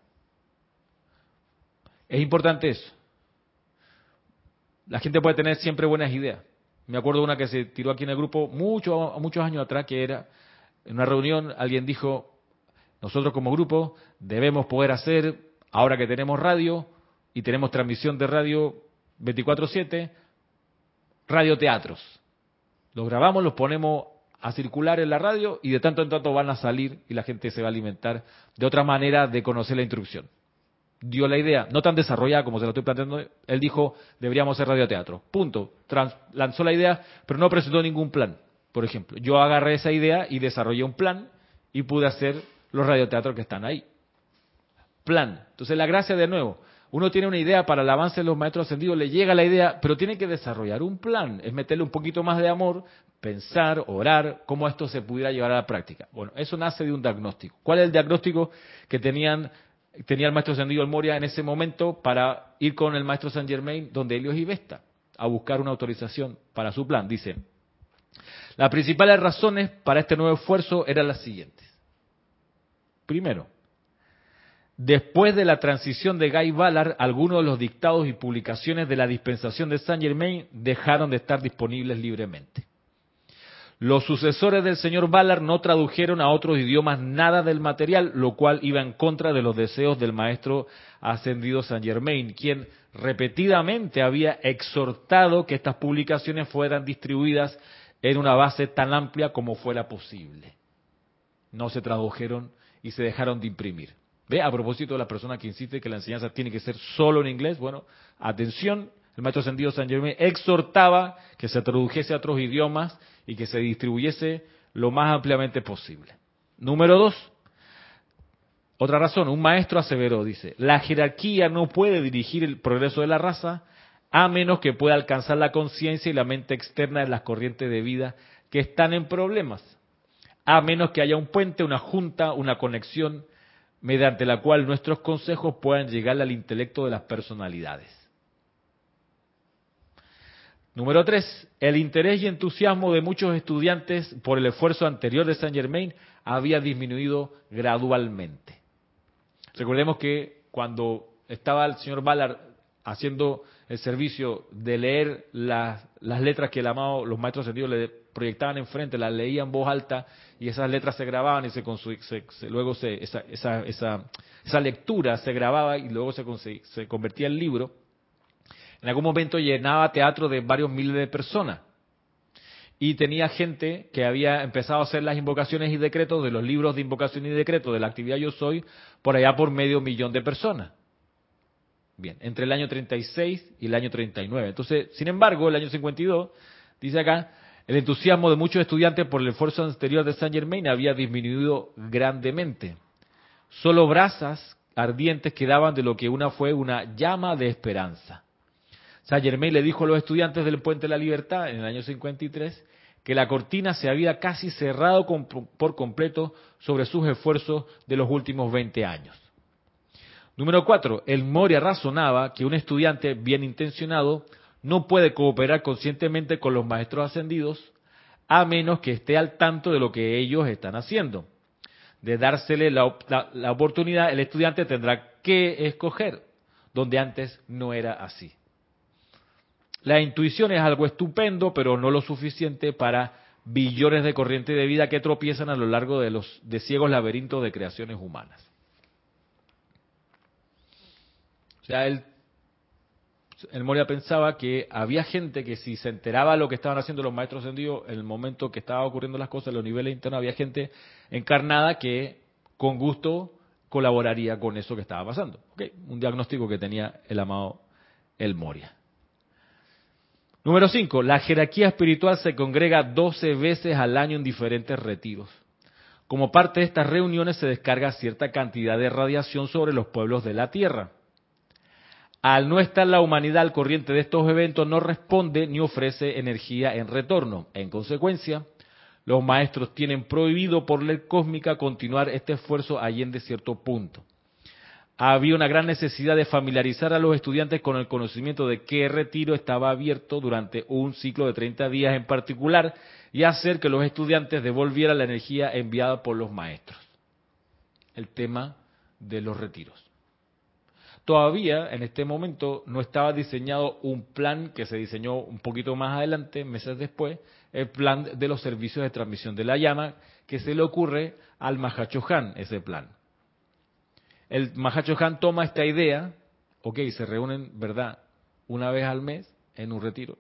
Es importante eso. La gente puede tener siempre buenas ideas. Me acuerdo una que se tiró aquí en el grupo muchos muchos años atrás, que era en una reunión, alguien dijo, nosotros como grupo debemos poder hacer, ahora que tenemos radio y tenemos transmisión de radio 24/7, radioteatros. Los grabamos, los ponemos a circular en la radio y de tanto en tanto van a salir y la gente se va a alimentar de otra manera de conocer la instrucción. Dio la idea, no tan desarrollada como se lo estoy planteando, él dijo, deberíamos hacer radioteatro. Punto. lanzó la idea, pero no presentó ningún plan. Por ejemplo, yo agarré esa idea y desarrollé un plan y pude hacer los radioteatros que están ahí. Plan. Entonces la gracia de nuevo, uno tiene una idea para el avance de los maestros ascendidos, le llega la idea, pero tiene que desarrollar un plan, es meterle un poquito más de amor, pensar, orar, cómo esto se pudiera llevar a la práctica. Bueno, eso nace de un diagnóstico. ¿Cuál es el diagnóstico que tenían tenía el maestro ascendido el Moria en ese momento para ir con el maestro Saint Germain donde Helios y Vesta a buscar una autorización para su plan? Dice, las principales razones para este nuevo esfuerzo eran las siguientes. Primero, Después de la transición de Guy Ballard, algunos de los dictados y publicaciones de la dispensación de Saint Germain dejaron de estar disponibles libremente. Los sucesores del señor Ballard no tradujeron a otros idiomas nada del material, lo cual iba en contra de los deseos del maestro ascendido Saint Germain, quien repetidamente había exhortado que estas publicaciones fueran distribuidas en una base tan amplia como fuera posible. No se tradujeron y se dejaron de imprimir. Ve, a propósito de la persona que insiste que la enseñanza tiene que ser solo en inglés, bueno, atención, el maestro ascendido San Germain exhortaba que se tradujese a otros idiomas y que se distribuyese lo más ampliamente posible. Número dos, otra razón, un maestro aseveró, dice, la jerarquía no puede dirigir el progreso de la raza a menos que pueda alcanzar la conciencia y la mente externa de las corrientes de vida que están en problemas, a menos que haya un puente, una junta, una conexión mediante la cual nuestros consejos puedan llegar al intelecto de las personalidades. Número tres, el interés y entusiasmo de muchos estudiantes por el esfuerzo anterior de Saint Germain había disminuido gradualmente. Recordemos que cuando estaba el señor Ballard haciendo el servicio de leer las, letras que el amado, los maestros sentidos le proyectaban enfrente, las leía en voz alta y esas letras se grababan y se, luego se, esa, esa, esa, esa, lectura se grababa y luego se, se convertía en libro. En algún momento llenaba teatro de varios miles de personas y tenía gente que había empezado a hacer las invocaciones y decretos de los libros de invocación y decreto de la actividad Yo Soy por allá por medio millón de personas. Bien, entre el año 36 y el año 39. Entonces, sin embargo, el año 52, dice acá, el entusiasmo de muchos estudiantes por el esfuerzo anterior de Saint Germain había disminuido grandemente. Solo brasas ardientes quedaban de lo que una fue una llama de esperanza. Saint Germain le dijo a los estudiantes del Puente de la Libertad en el año 53 que la cortina se había casi cerrado por completo sobre sus esfuerzos de los últimos 20 años. Número cuatro, el Moria razonaba que un estudiante bien intencionado no puede cooperar conscientemente con los maestros ascendidos a menos que esté al tanto de lo que ellos están haciendo. De dársele la, oportunidad, el estudiante tendrá que escoger, donde antes no era así. La intuición es algo estupendo, pero no lo suficiente para billones de corrientes de vida que tropiezan a lo largo de los de ciegos laberintos de creaciones humanas. O sea, él, el Moria pensaba que había gente que si se enteraba de lo que estaban haciendo los maestros ascendidos en el momento que estaban ocurriendo las cosas en los niveles internos, había gente encarnada que con gusto colaboraría con eso que estaba pasando. Un diagnóstico que tenía el amado El Moria. Número 5. La jerarquía espiritual se congrega 12 veces al año en diferentes retiros. Como parte de estas reuniones se descarga cierta cantidad de radiación sobre los pueblos de la Tierra. Al no estar la humanidad al corriente de estos eventos, no responde ni ofrece energía en retorno. En consecuencia, los maestros tienen prohibido por ley cósmica continuar este esfuerzo allende cierto punto. Había una gran necesidad de familiarizar a los estudiantes con el conocimiento de qué retiro estaba abierto durante un ciclo de 30 días en particular y hacer que los estudiantes devolvieran la energía enviada por los maestros. El tema de los retiros. Todavía en este momento no estaba diseñado un plan que se diseñó un poquito más adelante, meses después, el plan de los servicios de transmisión de la llama, que se le ocurre al Mahachohan, ese plan. El Mahachohan toma esta idea, ok, se reúnen, ¿verdad?, una vez al mes en un retiro.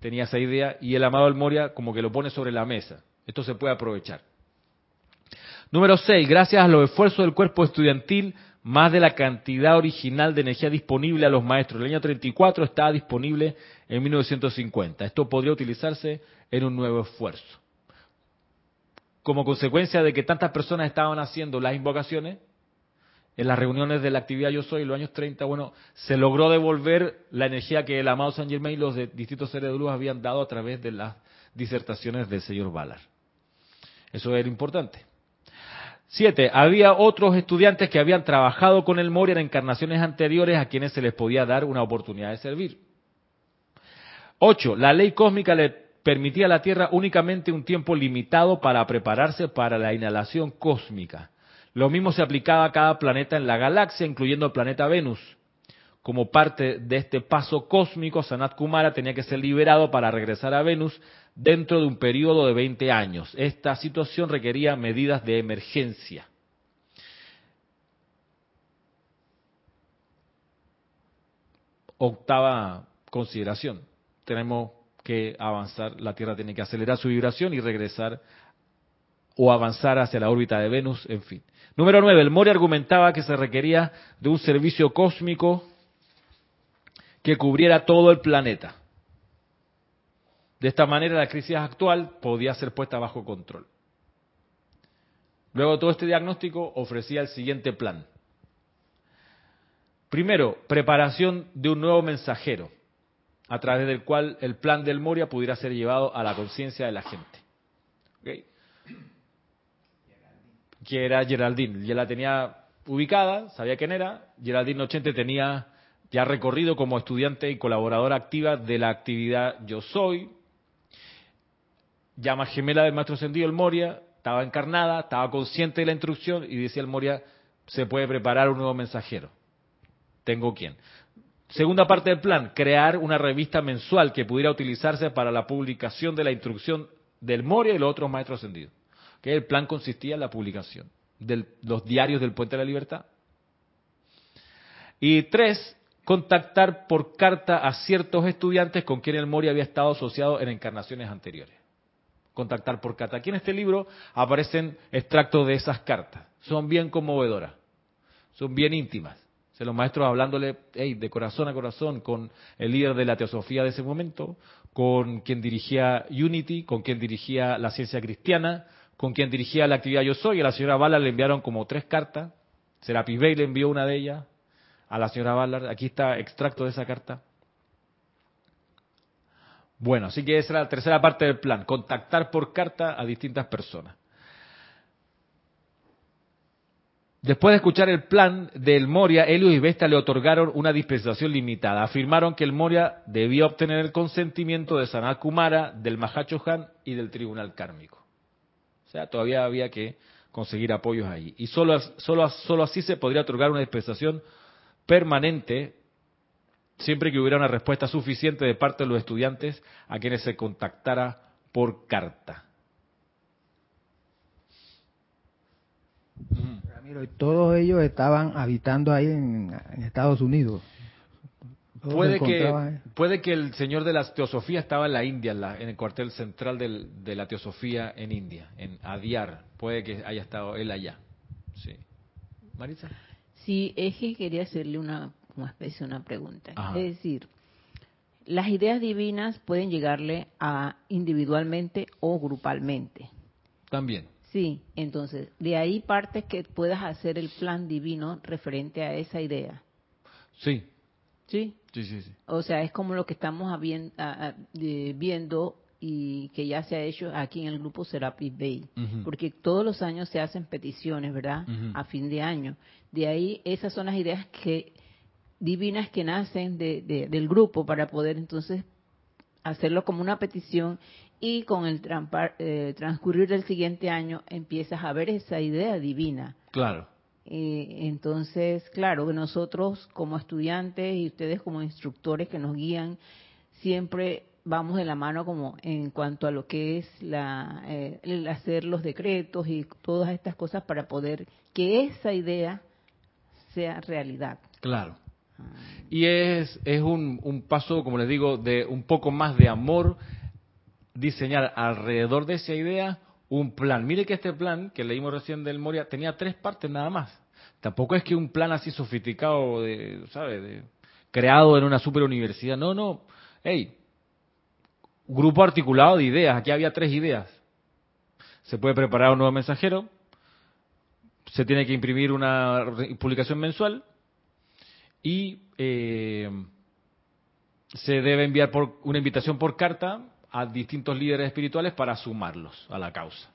Tenía esa idea y el amado El Moria como que lo pone sobre la mesa. Esto se puede aprovechar. Número 6. Gracias a los esfuerzos del cuerpo estudiantil, más de la cantidad original de energía disponible a los maestros. El año 34 estaba disponible en 1950. Esto podría utilizarse en un nuevo esfuerzo. Como consecuencia de que tantas personas estaban haciendo las invocaciones, en las reuniones de la actividad Yo Soy en los años 30, bueno, se logró devolver la energía que el amado San Germain y los de distintos seres de luz habían dado a través de las disertaciones del señor Ballard. Eso era importante. Siete, había otros estudiantes que habían trabajado con el Moria en encarnaciones anteriores a quienes se les podía dar una oportunidad de servir. Ocho, la ley cósmica le permitía a la Tierra únicamente un tiempo limitado para prepararse para la inhalación cósmica. Lo mismo se aplicaba a cada planeta en la galaxia, incluyendo el planeta Venus. Como parte de este paso cósmico, Sanat Kumara tenía que ser liberado para regresar a Venus dentro de un periodo de 20 años. Esta situación requería medidas de emergencia. Octava consideración. Tenemos que avanzar, la Tierra tiene que acelerar su vibración y regresar o avanzar hacia la órbita de Venus, en fin. Número 9. El Mori argumentaba que se requería de un servicio cósmico que cubriera todo el planeta. De esta manera la crisis actual podía ser puesta bajo control. Luego de todo este diagnóstico ofrecía el siguiente plan. Primero, preparación de un nuevo mensajero, a través del cual el plan del Moria pudiera ser llevado a la conciencia de la gente. Que era Geraldine. Ya la tenía ubicada, sabía quién era. Geraldine Nochente tenía ya recorrido como estudiante y colaboradora activa de la actividad Yo Soy, llama gemela del maestro ascendido, el Moria, estaba encarnada, estaba consciente de la instrucción y decía el Moria, se puede preparar un nuevo mensajero. Tengo quién. Segunda parte del plan, crear una revista mensual que pudiera utilizarse para la publicación de la instrucción del Moria y los otros maestros ascendidos. Que el plan consistía en la publicación de los diarios del Puente de la Libertad. Y tres, contactar por carta a ciertos estudiantes con quienes el Moria había estado asociado en encarnaciones anteriores contactar por carta. Aquí en este libro aparecen extractos de esas cartas. Son bien conmovedoras, son bien íntimas. Se los maestros hablándole de corazón a corazón con el líder de la teosofía de ese momento, con quien dirigía Unity, con quien dirigía la ciencia cristiana, con quien dirigía la actividad Yo Soy. A la señora Ballard le enviaron como tres cartas. Serapis Bey le envió una de ellas a la señora Ballard. Aquí está extracto de esa carta. Bueno, así que esa es la tercera parte del plan, contactar por carta a distintas personas. Después de escuchar el plan del Moria, Helios y Vesta le otorgaron una dispensación limitada. Afirmaron que el Moria debía obtener el consentimiento de Sanat Kumara, del Mahachohan y del Tribunal Kármico todavía había que conseguir apoyos ahí. Y solo, solo, solo así se podría otorgar una dispensación permanente siempre que hubiera una respuesta suficiente de parte de los estudiantes a quienes se contactara por carta. Ramiro, y todos ellos estaban habitando ahí en Estados Unidos. Puede que, ahí. puede que el señor de la teosofía estaba en la India, en, la- en el cuartel central del- de la teosofía en India, en Adyar. Puede que haya estado él allá. Sí. Marisa. Sí, es que quería hacerle una, una especie una pregunta. Ajá. Es decir, las ideas divinas pueden llegarle a individualmente o grupalmente. También. Sí, entonces, de ahí parte que puedas hacer el plan divino referente a esa idea. Sí. Sí, Sí, sí, sí. o sea, es como lo que estamos a- a- viendo y que ya se ha hecho aquí en el grupo Serapis Bay. Porque todos los años se hacen peticiones, ¿verdad? A fin de año. De ahí, esas son las ideas que divinas que nacen de- de- del grupo para poder entonces hacerlo como una petición y con el eh, transcurrir del siguiente año empiezas a ver esa idea divina. Claro. Eh, entonces, claro, nosotros como estudiantes y ustedes como instructores que nos guían, siempre vamos de la mano como en cuanto a lo que es la, eh, el hacer los decretos y todas estas cosas para poder que esa idea sea realidad. Claro. Y es, es un, un paso, como les digo, de un poco más de amor, diseñar alrededor de esa idea un plan. Mire que este plan que leímos recién del Moria tenía tres partes nada más. Tampoco es que un plan así sofisticado, de, ¿sabe? De, creado en una super universidad. No, no. Hey, grupo articulado de ideas. Aquí había tres ideas. Se puede preparar un nuevo mensajero. Se tiene que imprimir una publicación mensual y eh, se debe enviar por una invitación por carta a distintos líderes espirituales para sumarlos a la causa.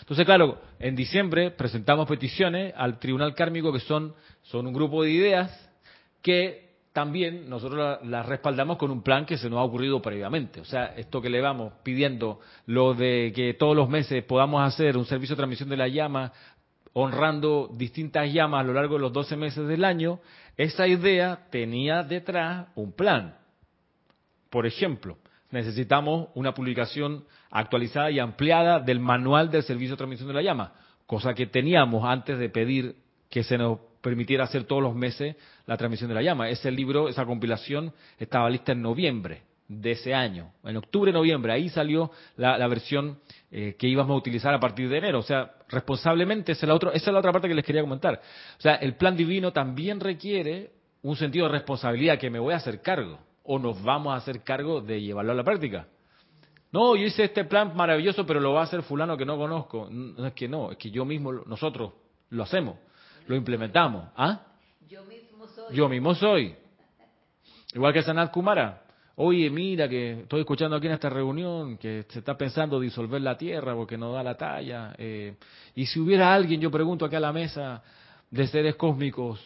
Entonces, claro, en diciembre presentamos peticiones al Tribunal Kármico que son, son un grupo de ideas que también nosotros la- las respaldamos con un plan que se nos ha ocurrido previamente. O sea, esto que le vamos pidiendo, lo de que todos los meses podamos hacer un servicio de transmisión de la llama, honrando distintas llamas a lo largo de los 12 meses del año, esa idea tenía detrás un plan. Por ejemplo, necesitamos una publicación actualizada y ampliada del manual del servicio de transmisión de la llama, cosa que teníamos antes de pedir que se nos permitiera hacer todos los meses la transmisión de la llama. Ese libro, esa compilación, estaba lista en noviembre de ese año, en octubre, noviembre, ahí salió la, versión eh, que íbamos a utilizar a partir de enero. O sea, responsablemente, esa es, la esa es la otra parte que les quería comentar. O sea, el plan divino también requiere un sentido de responsabilidad que me voy a hacer cargo o nos vamos a hacer cargo de llevarlo a la práctica. No, yo hice este plan maravilloso, pero lo va a hacer fulano que no conozco. No es que no, es que yo mismo, nosotros lo hacemos, lo implementamos. ¿Ah? Yo mismo soy. Yo mismo soy. Igual que Sanat Kumara. Oye, mira que estoy escuchando aquí en esta reunión que se está pensando disolver la tierra porque no da la talla. eh, y si hubiera alguien, yo pregunto aquí a la mesa de seres cósmicos,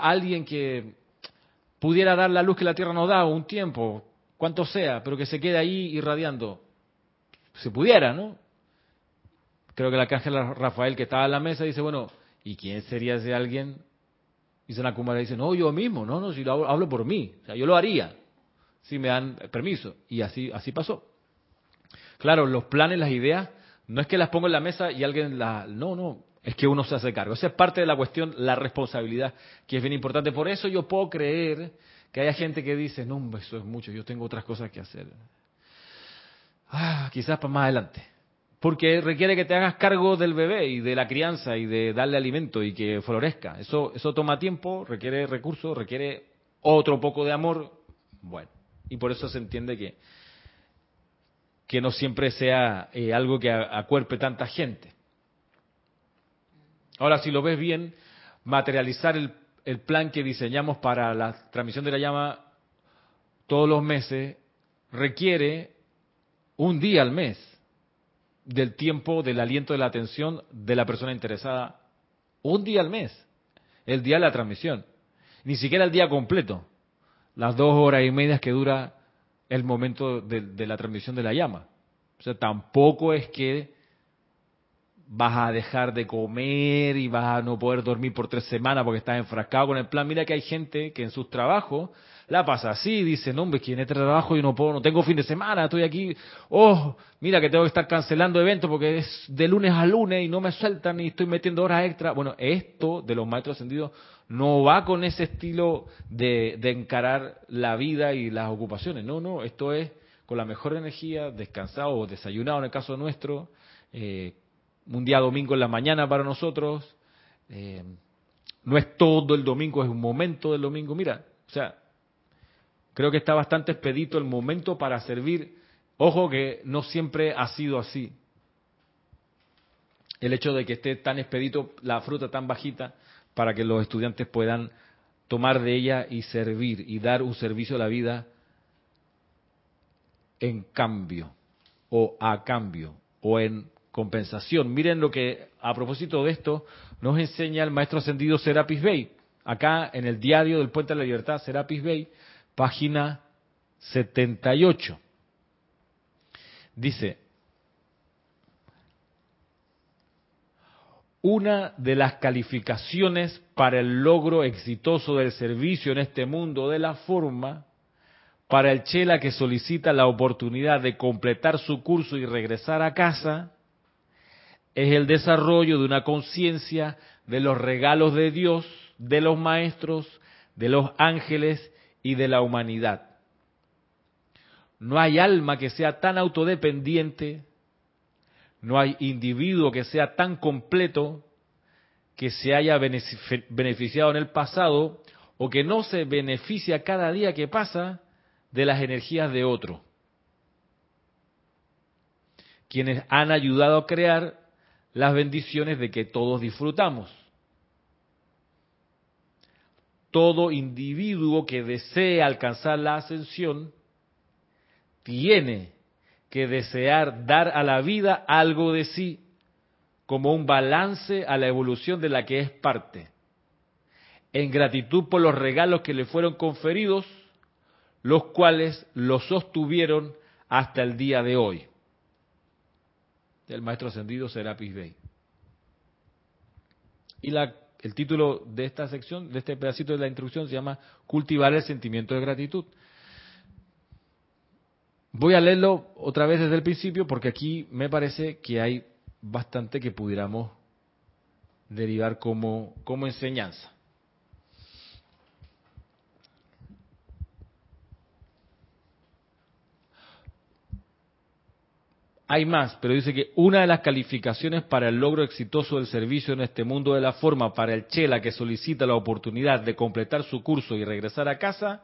alguien que pudiera dar la luz que la tierra no da un tiempo, cuanto sea, pero que se quede ahí irradiando. Se pudiera, ¿no? Creo que el arcángel Rafael que estaba en la mesa dice, bueno, ¿y quién sería ese alguien? Y Sanat Kumara dice, no, yo mismo, no, no, si lo hablo, hablo por mí, o sea, yo lo haría si me dan permiso. Y así, así pasó. Claro, los planes, las ideas, no es que las pongo en la mesa y alguien las... No, no, es que uno se hace cargo. Esa es parte de la cuestión, la responsabilidad, que es bien importante. Por eso yo puedo creer que haya gente que dice, no, eso es mucho, yo tengo otras cosas que hacer. Ah, quizás para más adelante. Porque requiere que te hagas cargo del bebé y de la crianza y de darle alimento y que florezca. Eso, eso toma tiempo, requiere recursos, requiere otro poco de amor. Bueno, y por eso se entiende que, que no siempre sea eh, algo que acuerpe tanta gente. Ahora, si lo ves bien, materializar el, el plan que diseñamos para la transmisión de la llama todos los meses requiere un día al mes del tiempo, del aliento, de la atención de la persona interesada. Un día al mes, el día de la transmisión. Ni siquiera el día completo las dos horas y medias que dura el momento de, de la transmisión de la llama. O sea, tampoco es que vas a dejar de comer y vas a no poder dormir por tres semanas porque estás enfrascado con el plan. Mira que hay gente que en sus trabajos la pasa así, dice, no, hombre, que en este trabajo yo no puedo, no tengo fin de semana, estoy aquí, oh, mira que tengo que estar cancelando eventos porque es de lunes a lunes y no me sueltan y estoy metiendo horas extra. Bueno, esto de los maestros ascendidos no va con ese estilo de, encarar la vida y las ocupaciones, no, no, esto es con la mejor energía, descansado o desayunado en el caso nuestro, eh, un día domingo en la mañana para nosotros, eh, no es todo el domingo, es un momento del domingo, mira, o sea, Creo que está bastante expedito el momento para servir. Ojo que no siempre ha sido así. El hecho de que esté tan expedito la fruta tan bajita para que los estudiantes puedan tomar de ella y servir y dar un servicio a la vida en cambio o a cambio o en compensación. Miren lo que a propósito de esto nos enseña el maestro ascendido Serapis Bey. Acá en el diario del Puente de la Libertad, Serapis Bey página 78. Dice, una de las calificaciones para el logro exitoso del servicio en este mundo de la forma, para el chela que solicita la oportunidad de completar su curso y regresar a casa, es el desarrollo de una conciencia de los regalos de Dios, de los maestros, de los ángeles y de la humanidad. No hay alma que sea tan autodependiente, no hay individuo que sea tan completo que se haya beneficiado en el pasado o que no se beneficia cada día que pasa de las energías de otro. Quienes han ayudado a crear las bendiciones de que todos disfrutamos todo individuo que desee alcanzar la ascensión tiene que desear dar a la vida algo de sí como un balance a la evolución de la que es parte, en gratitud por los regalos que le fueron conferidos, los cuales lo sostuvieron hasta el día de hoy. El maestro ascendido Serapis Bey. Y la el título de esta sección, de este pedacito de la introducción, se llama Cultivar el sentimiento de gratitud. Voy a leerlo otra vez desde el principio porque aquí me parece que hay bastante que pudiéramos derivar como, como enseñanza. Hay más, pero dice que una de las calificaciones para el logro exitoso del servicio en este mundo de la forma para el Chela que solicita la oportunidad de completar su curso y regresar a casa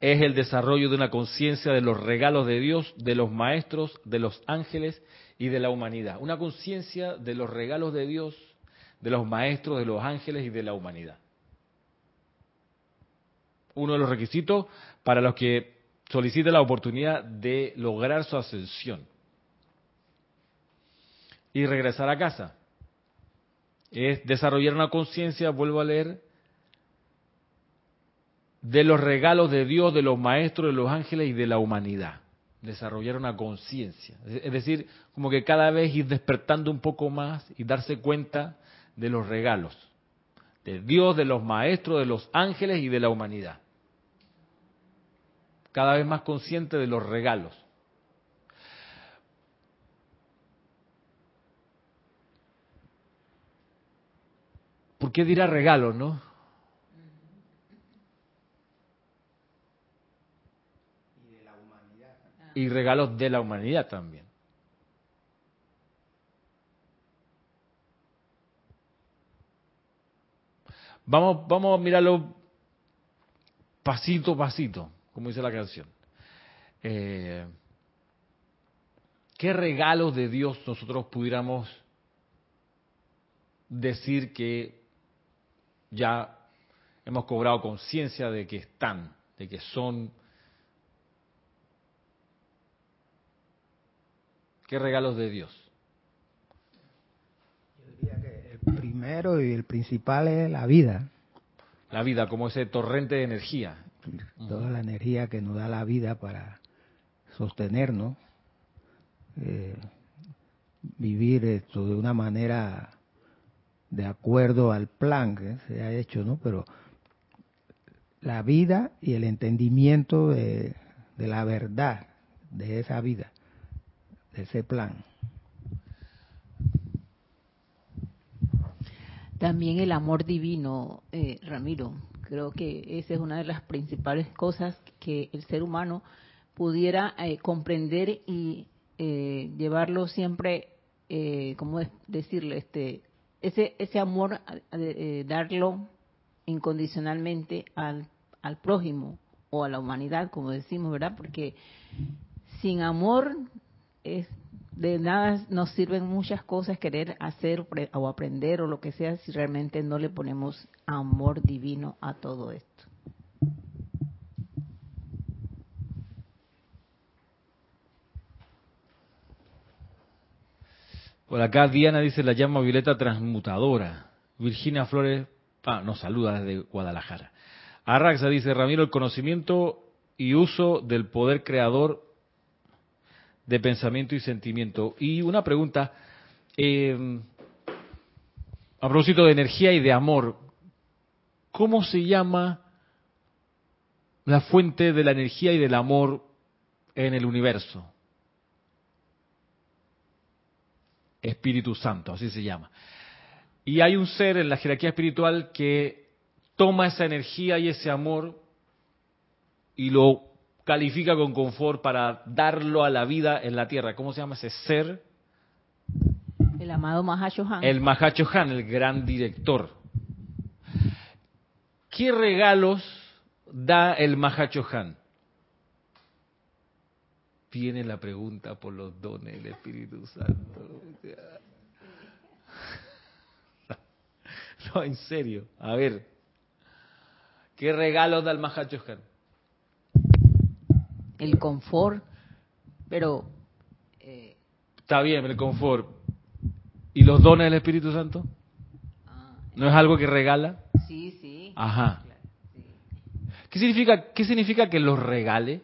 es el desarrollo de una conciencia de los regalos de Dios, de los maestros, de los ángeles y de la humanidad. Una conciencia de los regalos de Dios, de los maestros, de los ángeles y de la humanidad. Uno de los requisitos para los que solicite la oportunidad de lograr su ascensión y regresar a casa. Es desarrollar una conciencia, vuelvo a leer, de los regalos de Dios, de los maestros, de los ángeles y de la humanidad. Desarrollar una conciencia. Es decir, como que cada vez ir despertando un poco más y darse cuenta de los regalos. De Dios, de los maestros, de los ángeles y de la humanidad cada vez más consciente de los regalos. ¿Por qué dirá regalos, no? Y regalos de la humanidad también. Vamos, vamos a mirarlo pasito a pasito como dice la canción. Eh, ¿Qué regalos de Dios nosotros pudiéramos decir que ya hemos cobrado conciencia de que están, de que son? ¿Qué regalos de Dios? Yo diría que el primero y el principal es la vida. La vida como ese torrente de energía, toda la energía que nos da la vida para sostenernos, eh, vivir esto de una manera de acuerdo al plan que se ha hecho, ¿no? Pero la vida y el entendimiento de, de la verdad de esa vida, de ese plan. También el amor divino, eh, Ramiro. Creo que esa es una de las principales cosas que el ser humano pudiera eh, comprender y eh, llevarlo siempre, eh, ¿cómo decirle? Este, ese, ese amor, eh, darlo incondicionalmente al, al prójimo o a la humanidad, como decimos, ¿verdad? Porque sin amor es de nada nos sirven muchas cosas querer hacer o aprender o lo que sea si realmente no le ponemos amor divino a todo esto. Por acá Diana dice la llama violeta transmutadora. Virginia Flores nos saluda desde Guadalajara. Arraxa dice, Ramiro, el conocimiento y uso del poder creador de pensamiento y sentimiento. Y una pregunta, eh, a propósito de energía y de amor, ¿cómo se llama la fuente de la energía y del amor en el universo? Espíritu Santo, así se llama. Y hay un ser en la jerarquía espiritual que toma esa energía y ese amor y lo califica con confort para darlo a la vida en la tierra. ¿Cómo se llama ese ser? El amado Mahacho Han. El Mahacho Han, el gran director. ¿Qué regalos da el Mahacho Han? Viene la pregunta por los dones del Espíritu Santo. No, en serio. A ver. ¿Qué regalos da el Mahacho Han? El confort, pero... Eh, Está bien, el confort. ¿Y los dones del Espíritu Santo? Ah, ¿No es algo que regala? Sí, sí. Ajá. ¿Qué significa, qué significa que los regale?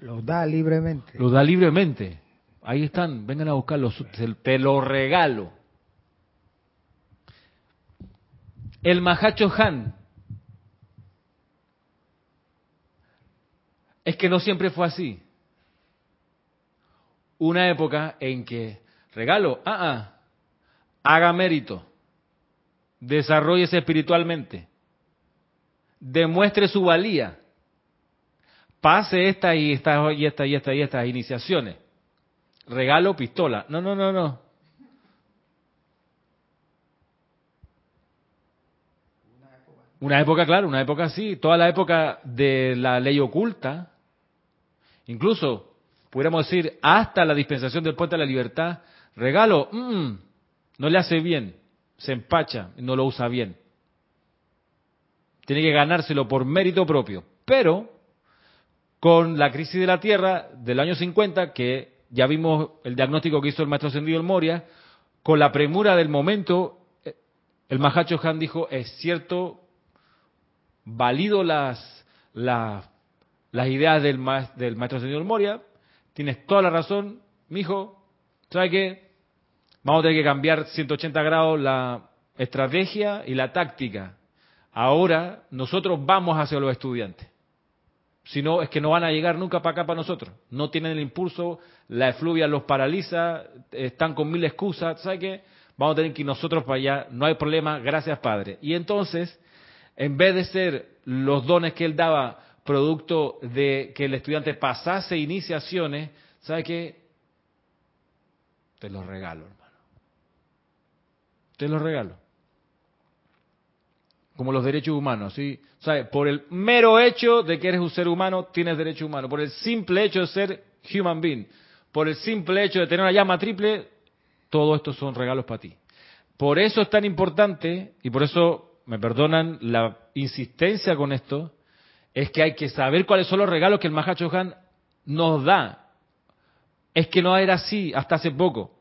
Los da libremente. Los da libremente. Ahí están, vengan a buscarlos. Te lo regalo. El Mahacho Han. Es que no siempre fue así. Una época en que regalo, ah, ah, haga mérito, desarrollese espiritualmente, demuestre su valía, pase esta y esta y esta y esta y estas iniciaciones. Regalo pistola. No, no, no, no. Una época, claro, una época así, toda la época de la ley oculta, incluso, pudiéramos decir, hasta la dispensación del puente de la libertad, regalo, mm, no le hace bien, se empacha no lo usa bien. Tiene que ganárselo por mérito propio. Pero, con la crisis de la Tierra del año 50, que ya vimos el diagnóstico que hizo el maestro ascendido el Moria, con la premura del momento, eh, el Mahacho Han dijo, es cierto valido las, las, ideas del, del maestro señor Moria, tienes toda la razón, mi hijo, ¿sabe qué? Vamos a tener que cambiar 180 grados la estrategia y la táctica. Ahora nosotros vamos hacia los estudiantes. Si no, es que no van a llegar nunca para acá para nosotros. No tienen el impulso, la efluvia los paraliza, están con mil excusas. ¿Sabe qué? Vamos a tener que ir nosotros para allá. No hay problema, gracias Padre. Y entonces en vez de ser los dones que él daba producto de que el estudiante pasase iniciaciones, ¿sabe qué? Te los regalo, hermano. Te los regalo. Como los derechos humanos, ¿sí? Por el mero hecho de que eres un ser humano, tienes derecho humano. Por el simple hecho de ser human being. Por el simple hecho de tener una llama triple, todo esto son regalos para ti. Por eso es tan importante, y por eso me perdonan la insistencia con esto, es que hay que saber cuáles son los regalos que el Mahacho Han nos da. Es que no era así hasta hace poco.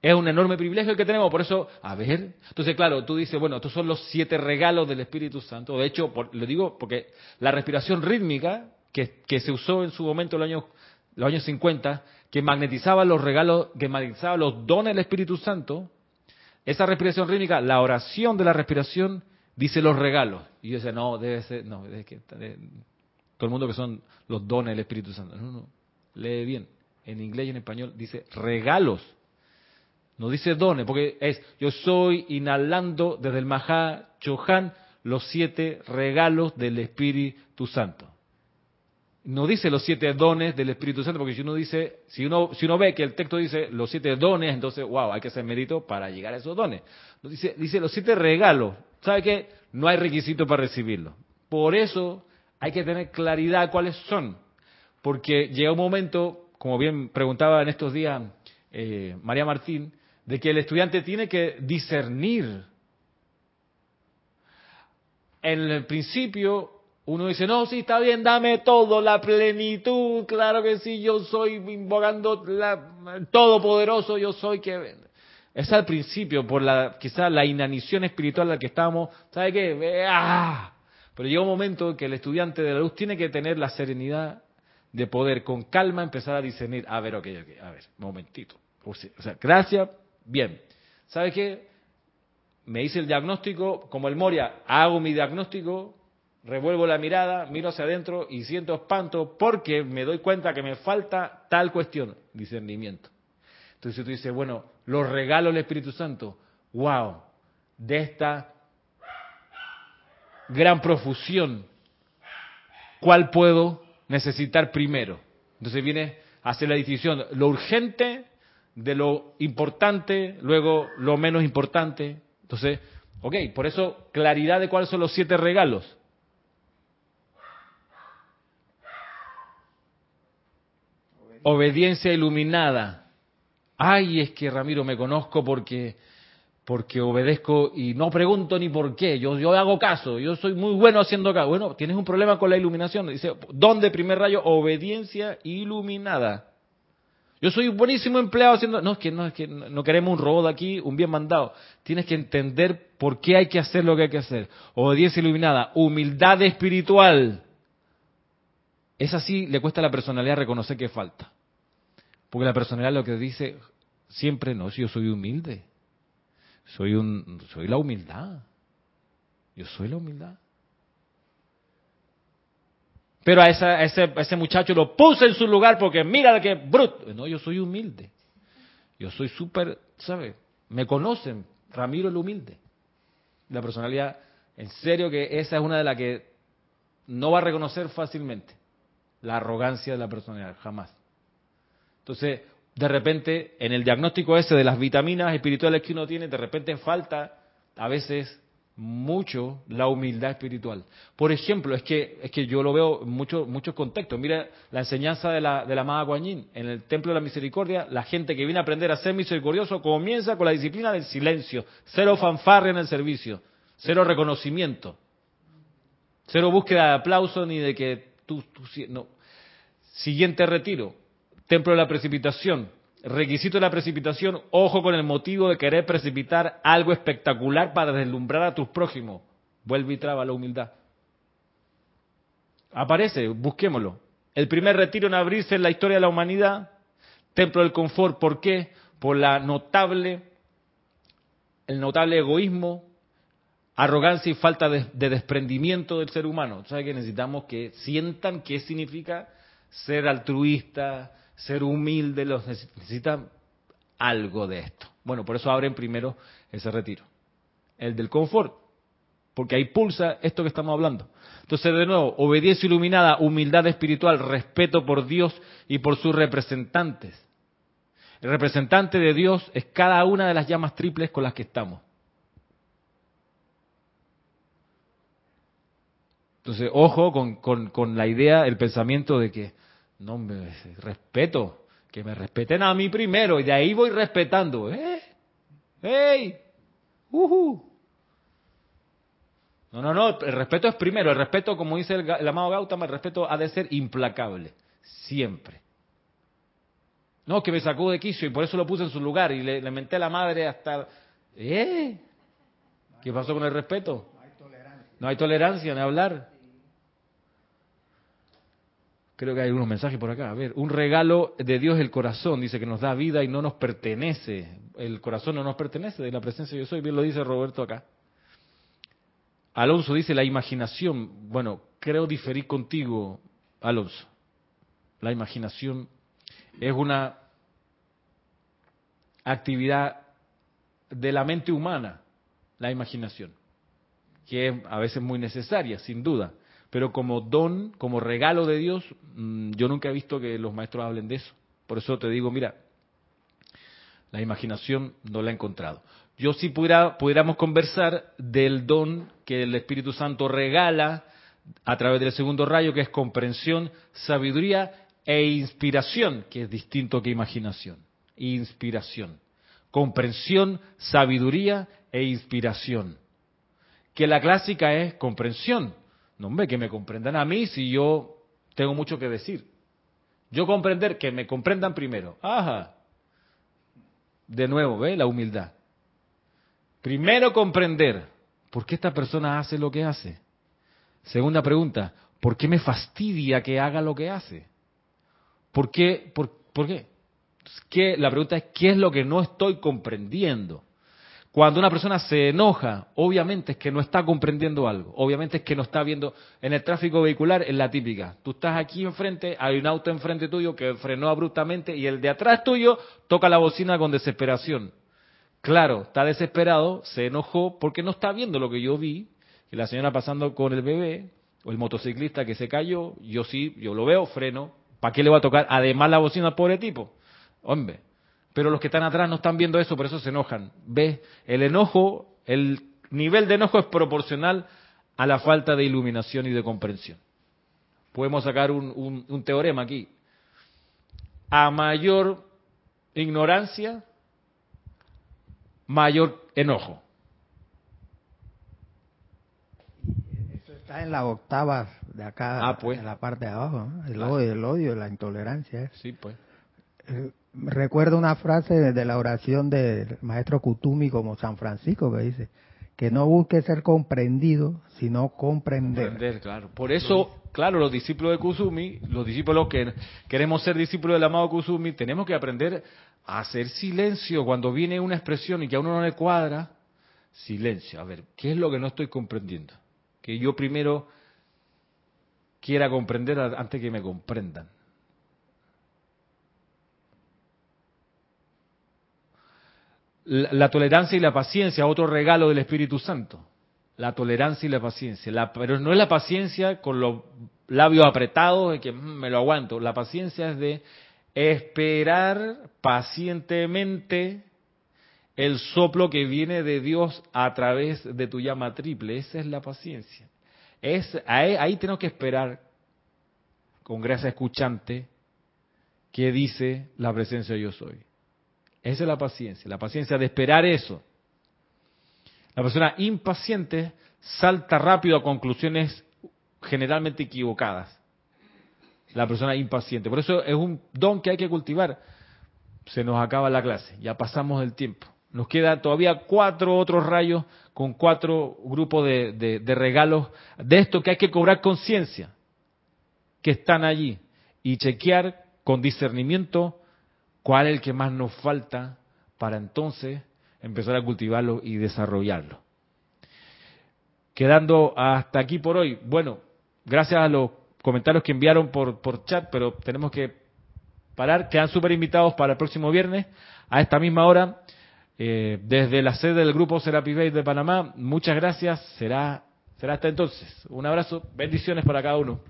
Es un enorme privilegio que tenemos, por eso, a ver, entonces claro, tú dices, bueno, estos son los siete regalos del Espíritu Santo. De hecho, lo digo porque la respiración rítmica que, que, se usó en su momento en los años, los años 50, que magnetizaba los regalos, que magnetizaba los dones del Espíritu Santo, esa respiración rítmica, la oración de la respiración dice los regalos. Y yo decía, no, debe ser, no, es que todo el mundo que son los dones del Espíritu Santo. No, no, lee bien. En inglés y en español dice regalos no dice dones, porque es yo soy inhalando desde el Mahá Chohan los siete regalos del Espíritu Santo. No dice los siete dones del Espíritu Santo, porque si uno dice, si uno, si uno ve que el texto dice los siete dones, entonces, wow, hay que hacer mérito para llegar a esos dones. Dice, dice los siete regalos. ¿Sabe qué? No hay requisito para recibirlo. Por eso hay que tener claridad cuáles son. Porque llega un momento, como bien preguntaba en estos días eh, María Martín, de que el estudiante tiene que discernir. En el principio uno dice, no, sí, está bien, dame todo, la plenitud, claro que sí, yo soy invocando la, todopoderoso, yo soy que... Es al principio, por la quizás la inanición espiritual en la que estamos, ¿sabe qué? ¡Ah! Pero llega un momento en que el estudiante de la luz tiene que tener la serenidad de poder con calma empezar a discernir, a ver, ok, ok, a ver, momentito. O sea, gracias Bien, ¿sabe qué? Me hice el diagnóstico, como el Moria, hago mi diagnóstico, revuelvo la mirada, miro hacia adentro y siento espanto porque me doy cuenta que me falta tal cuestión, discernimiento. Entonces tú dices, bueno, los regalos del Espíritu Santo, wow, de esta gran profusión, ¿cuál puedo necesitar primero? Entonces viene a hacer la distinción, lo urgente de lo importante, luego lo menos importante. Entonces, ok, por eso claridad de cuáles son los siete regalos. Obediencia iluminada. Ay, es que Ramiro me conozco porque porque obedezco y no pregunto ni por qué. Yo, yo hago caso, yo soy muy bueno haciendo caso. Bueno, tienes un problema con la iluminación. Dice, ¿dónde primer rayo? Obediencia iluminada. Yo soy un buenísimo empleado haciendo... No, es que no, es que no queremos un robot aquí, un bien mandado. Tienes que entender por qué hay que hacer lo que hay que hacer. Obediencia iluminada, humildad espiritual. Es así, le cuesta a la personalidad reconocer que falta. Porque la personalidad lo que dice siempre, no, si yo soy humilde. Soy, un, soy la humildad. Yo soy la humildad. Pero a, ese, muchacho lo puse en su lugar porque mira que bruto. No, yo soy humilde. Yo soy súper, ¿sabe? Me conocen, Ramiro el humilde. La personalidad, en serio que esa es una de las que no va a reconocer fácilmente. La arrogancia de la personalidad, jamás. Entonces, de repente, en el diagnóstico ese de las vitaminas espirituales que uno tiene, de repente falta a veces mucho la humildad espiritual. Por ejemplo, es que, es que yo lo veo en muchos muchos contextos. Mira la enseñanza de la, de la amada Guanyin. En el Templo de la Misericordia, la gente que viene a aprender a ser misericordioso comienza con la disciplina del silencio. Cero fanfarria en el servicio. Cero reconocimiento. Cero búsqueda de aplauso ni de que tú... tú no. Siguiente retiro. Templo de la Precipitación Requisito de la precipitación, ojo con el motivo de querer precipitar algo espectacular para deslumbrar a tus prójimos. Vuelve y traba la humildad. Aparece, busquémoslo. El primer retiro en abrirse en la historia de la humanidad, templo del confort, ¿por qué? Por la notable, el notable egoísmo, arrogancia y falta de, de desprendimiento del ser humano. ¿Sabes que necesitamos que sientan qué significa ser altruista, ser humilde, los necesitan algo de esto. Bueno, por eso abren primero ese retiro, el del confort, porque ahí pulsa esto que estamos hablando. Entonces, de nuevo, obediencia iluminada, humildad espiritual, respeto por Dios y por sus representantes. El representante de Dios es cada una de las llamas triples con las que estamos. Entonces, ojo con, con, con la idea, el pensamiento de que no, me respeto. Que me respeten a mí primero y de ahí voy respetando. ¿Eh? ¡Ey! ¡Uh! No, no, no. El respeto es primero. El respeto, como dice el, amado Gautama, el respeto ha de ser implacable. Siempre. No, que me sacó de quicio y por eso lo puse en su lugar y le, le menté a la madre hasta... ¿Eh? ¿Qué pasó con el respeto? No hay tolerancia. No hay tolerancia en hablar. Creo que hay unos mensajes por acá. A ver, un regalo de Dios el corazón, dice que nos da vida y no nos pertenece. El corazón no nos pertenece, de la presencia yo soy, bien lo dice Roberto acá. Alonso dice la imaginación. Bueno, creo diferir contigo, Alonso. La imaginación es una actividad de la mente humana, la imaginación, que es a veces muy necesaria, sin duda. Pero como don, como regalo de Dios, mm, yo nunca he visto que los maestros hablen de eso. Por eso te digo, mira, la imaginación no la he encontrado. Yo sí pudiera, pudiéramos conversar del don que el Espíritu Santo regala a través del segundo rayo, que es comprensión, sabiduría e inspiración, que es distinto que imaginación. Inspiración. Comprensión, sabiduría e inspiración. Que la clásica es comprensión. No, hombre, que me comprendan a mí si yo tengo mucho que decir. Yo comprender, que me comprendan primero. Ajá. De nuevo, ¿ve? La humildad. Primero comprender por qué esta persona hace lo que hace. Segunda pregunta, ¿por qué me fastidia que haga lo que hace? ¿Por qué? ¿Por, qué? ¿Qué? La pregunta es, ¿qué es lo que no estoy comprendiendo? Cuando una persona se enoja, obviamente es que no está comprendiendo algo, obviamente es que no está viendo. En el tráfico vehicular es la típica. Tú estás aquí enfrente, hay un auto enfrente tuyo que frenó abruptamente y el de atrás tuyo toca la bocina con desesperación. Claro, está desesperado, se enojó porque no está viendo lo que yo vi, que la señora pasando con el bebé, o el motociclista que se cayó, yo sí, yo lo veo, freno, ¿Para qué le va a tocar además la bocina al pobre tipo? Hombre, pero los que están atrás no están viendo eso, por eso se enojan. ¿Ves? El enojo, el nivel de enojo es proporcional a la falta de iluminación y de comprensión. Podemos sacar un, un teorema aquí. A mayor ignorancia, mayor enojo. Eso está en la octava de acá, ah, pues. en la parte de abajo, el, odio, el odio, la intolerancia. Sí, pues. Eh, recuerdo una frase de la oración del maestro Kutumi como San Francisco que dice que no busque ser comprendido, sino comprender. comprender claro. Por eso, claro, los discípulos de Kusumi, los discípulos que queremos ser discípulos del amado Kusumi, tenemos que aprender a hacer silencio cuando viene una expresión y que a uno no le cuadra. Silencio. A ver, ¿qué es lo que no estoy comprendiendo? Que yo primero quiera comprender antes que me comprendan. La, tolerancia y la paciencia, otro regalo del Espíritu Santo. La tolerancia y la paciencia. pero no es la paciencia con los labios apretados de que mm, me lo aguanto. La paciencia es de esperar pacientemente el soplo que viene de Dios a través de tu llama triple. Esa es la paciencia. Es, ahí, tenemos que esperar con gracia escuchante que dice la presencia yo soy. Esa es la paciencia, la paciencia de esperar eso. La persona impaciente salta rápido a conclusiones generalmente equivocadas. La persona impaciente. Por eso es un don que hay que cultivar. Se nos acaba la clase, ya pasamos el tiempo. Nos queda todavía cuatro otros rayos con cuatro grupos de, regalos de esto que hay que cobrar conciencia, que están allí, y chequear con discernimiento cuál es el que más nos falta para entonces empezar a cultivarlo y desarrollarlo. Quedando hasta aquí por hoy. Bueno, gracias a los comentarios que enviaron por, chat, pero tenemos que parar. Quedan súper invitados para el próximo viernes a esta misma hora. Eh, desde la sede del grupo Serapi Bay de Panamá, muchas gracias. Será, será hasta entonces. Un abrazo, bendiciones para cada uno.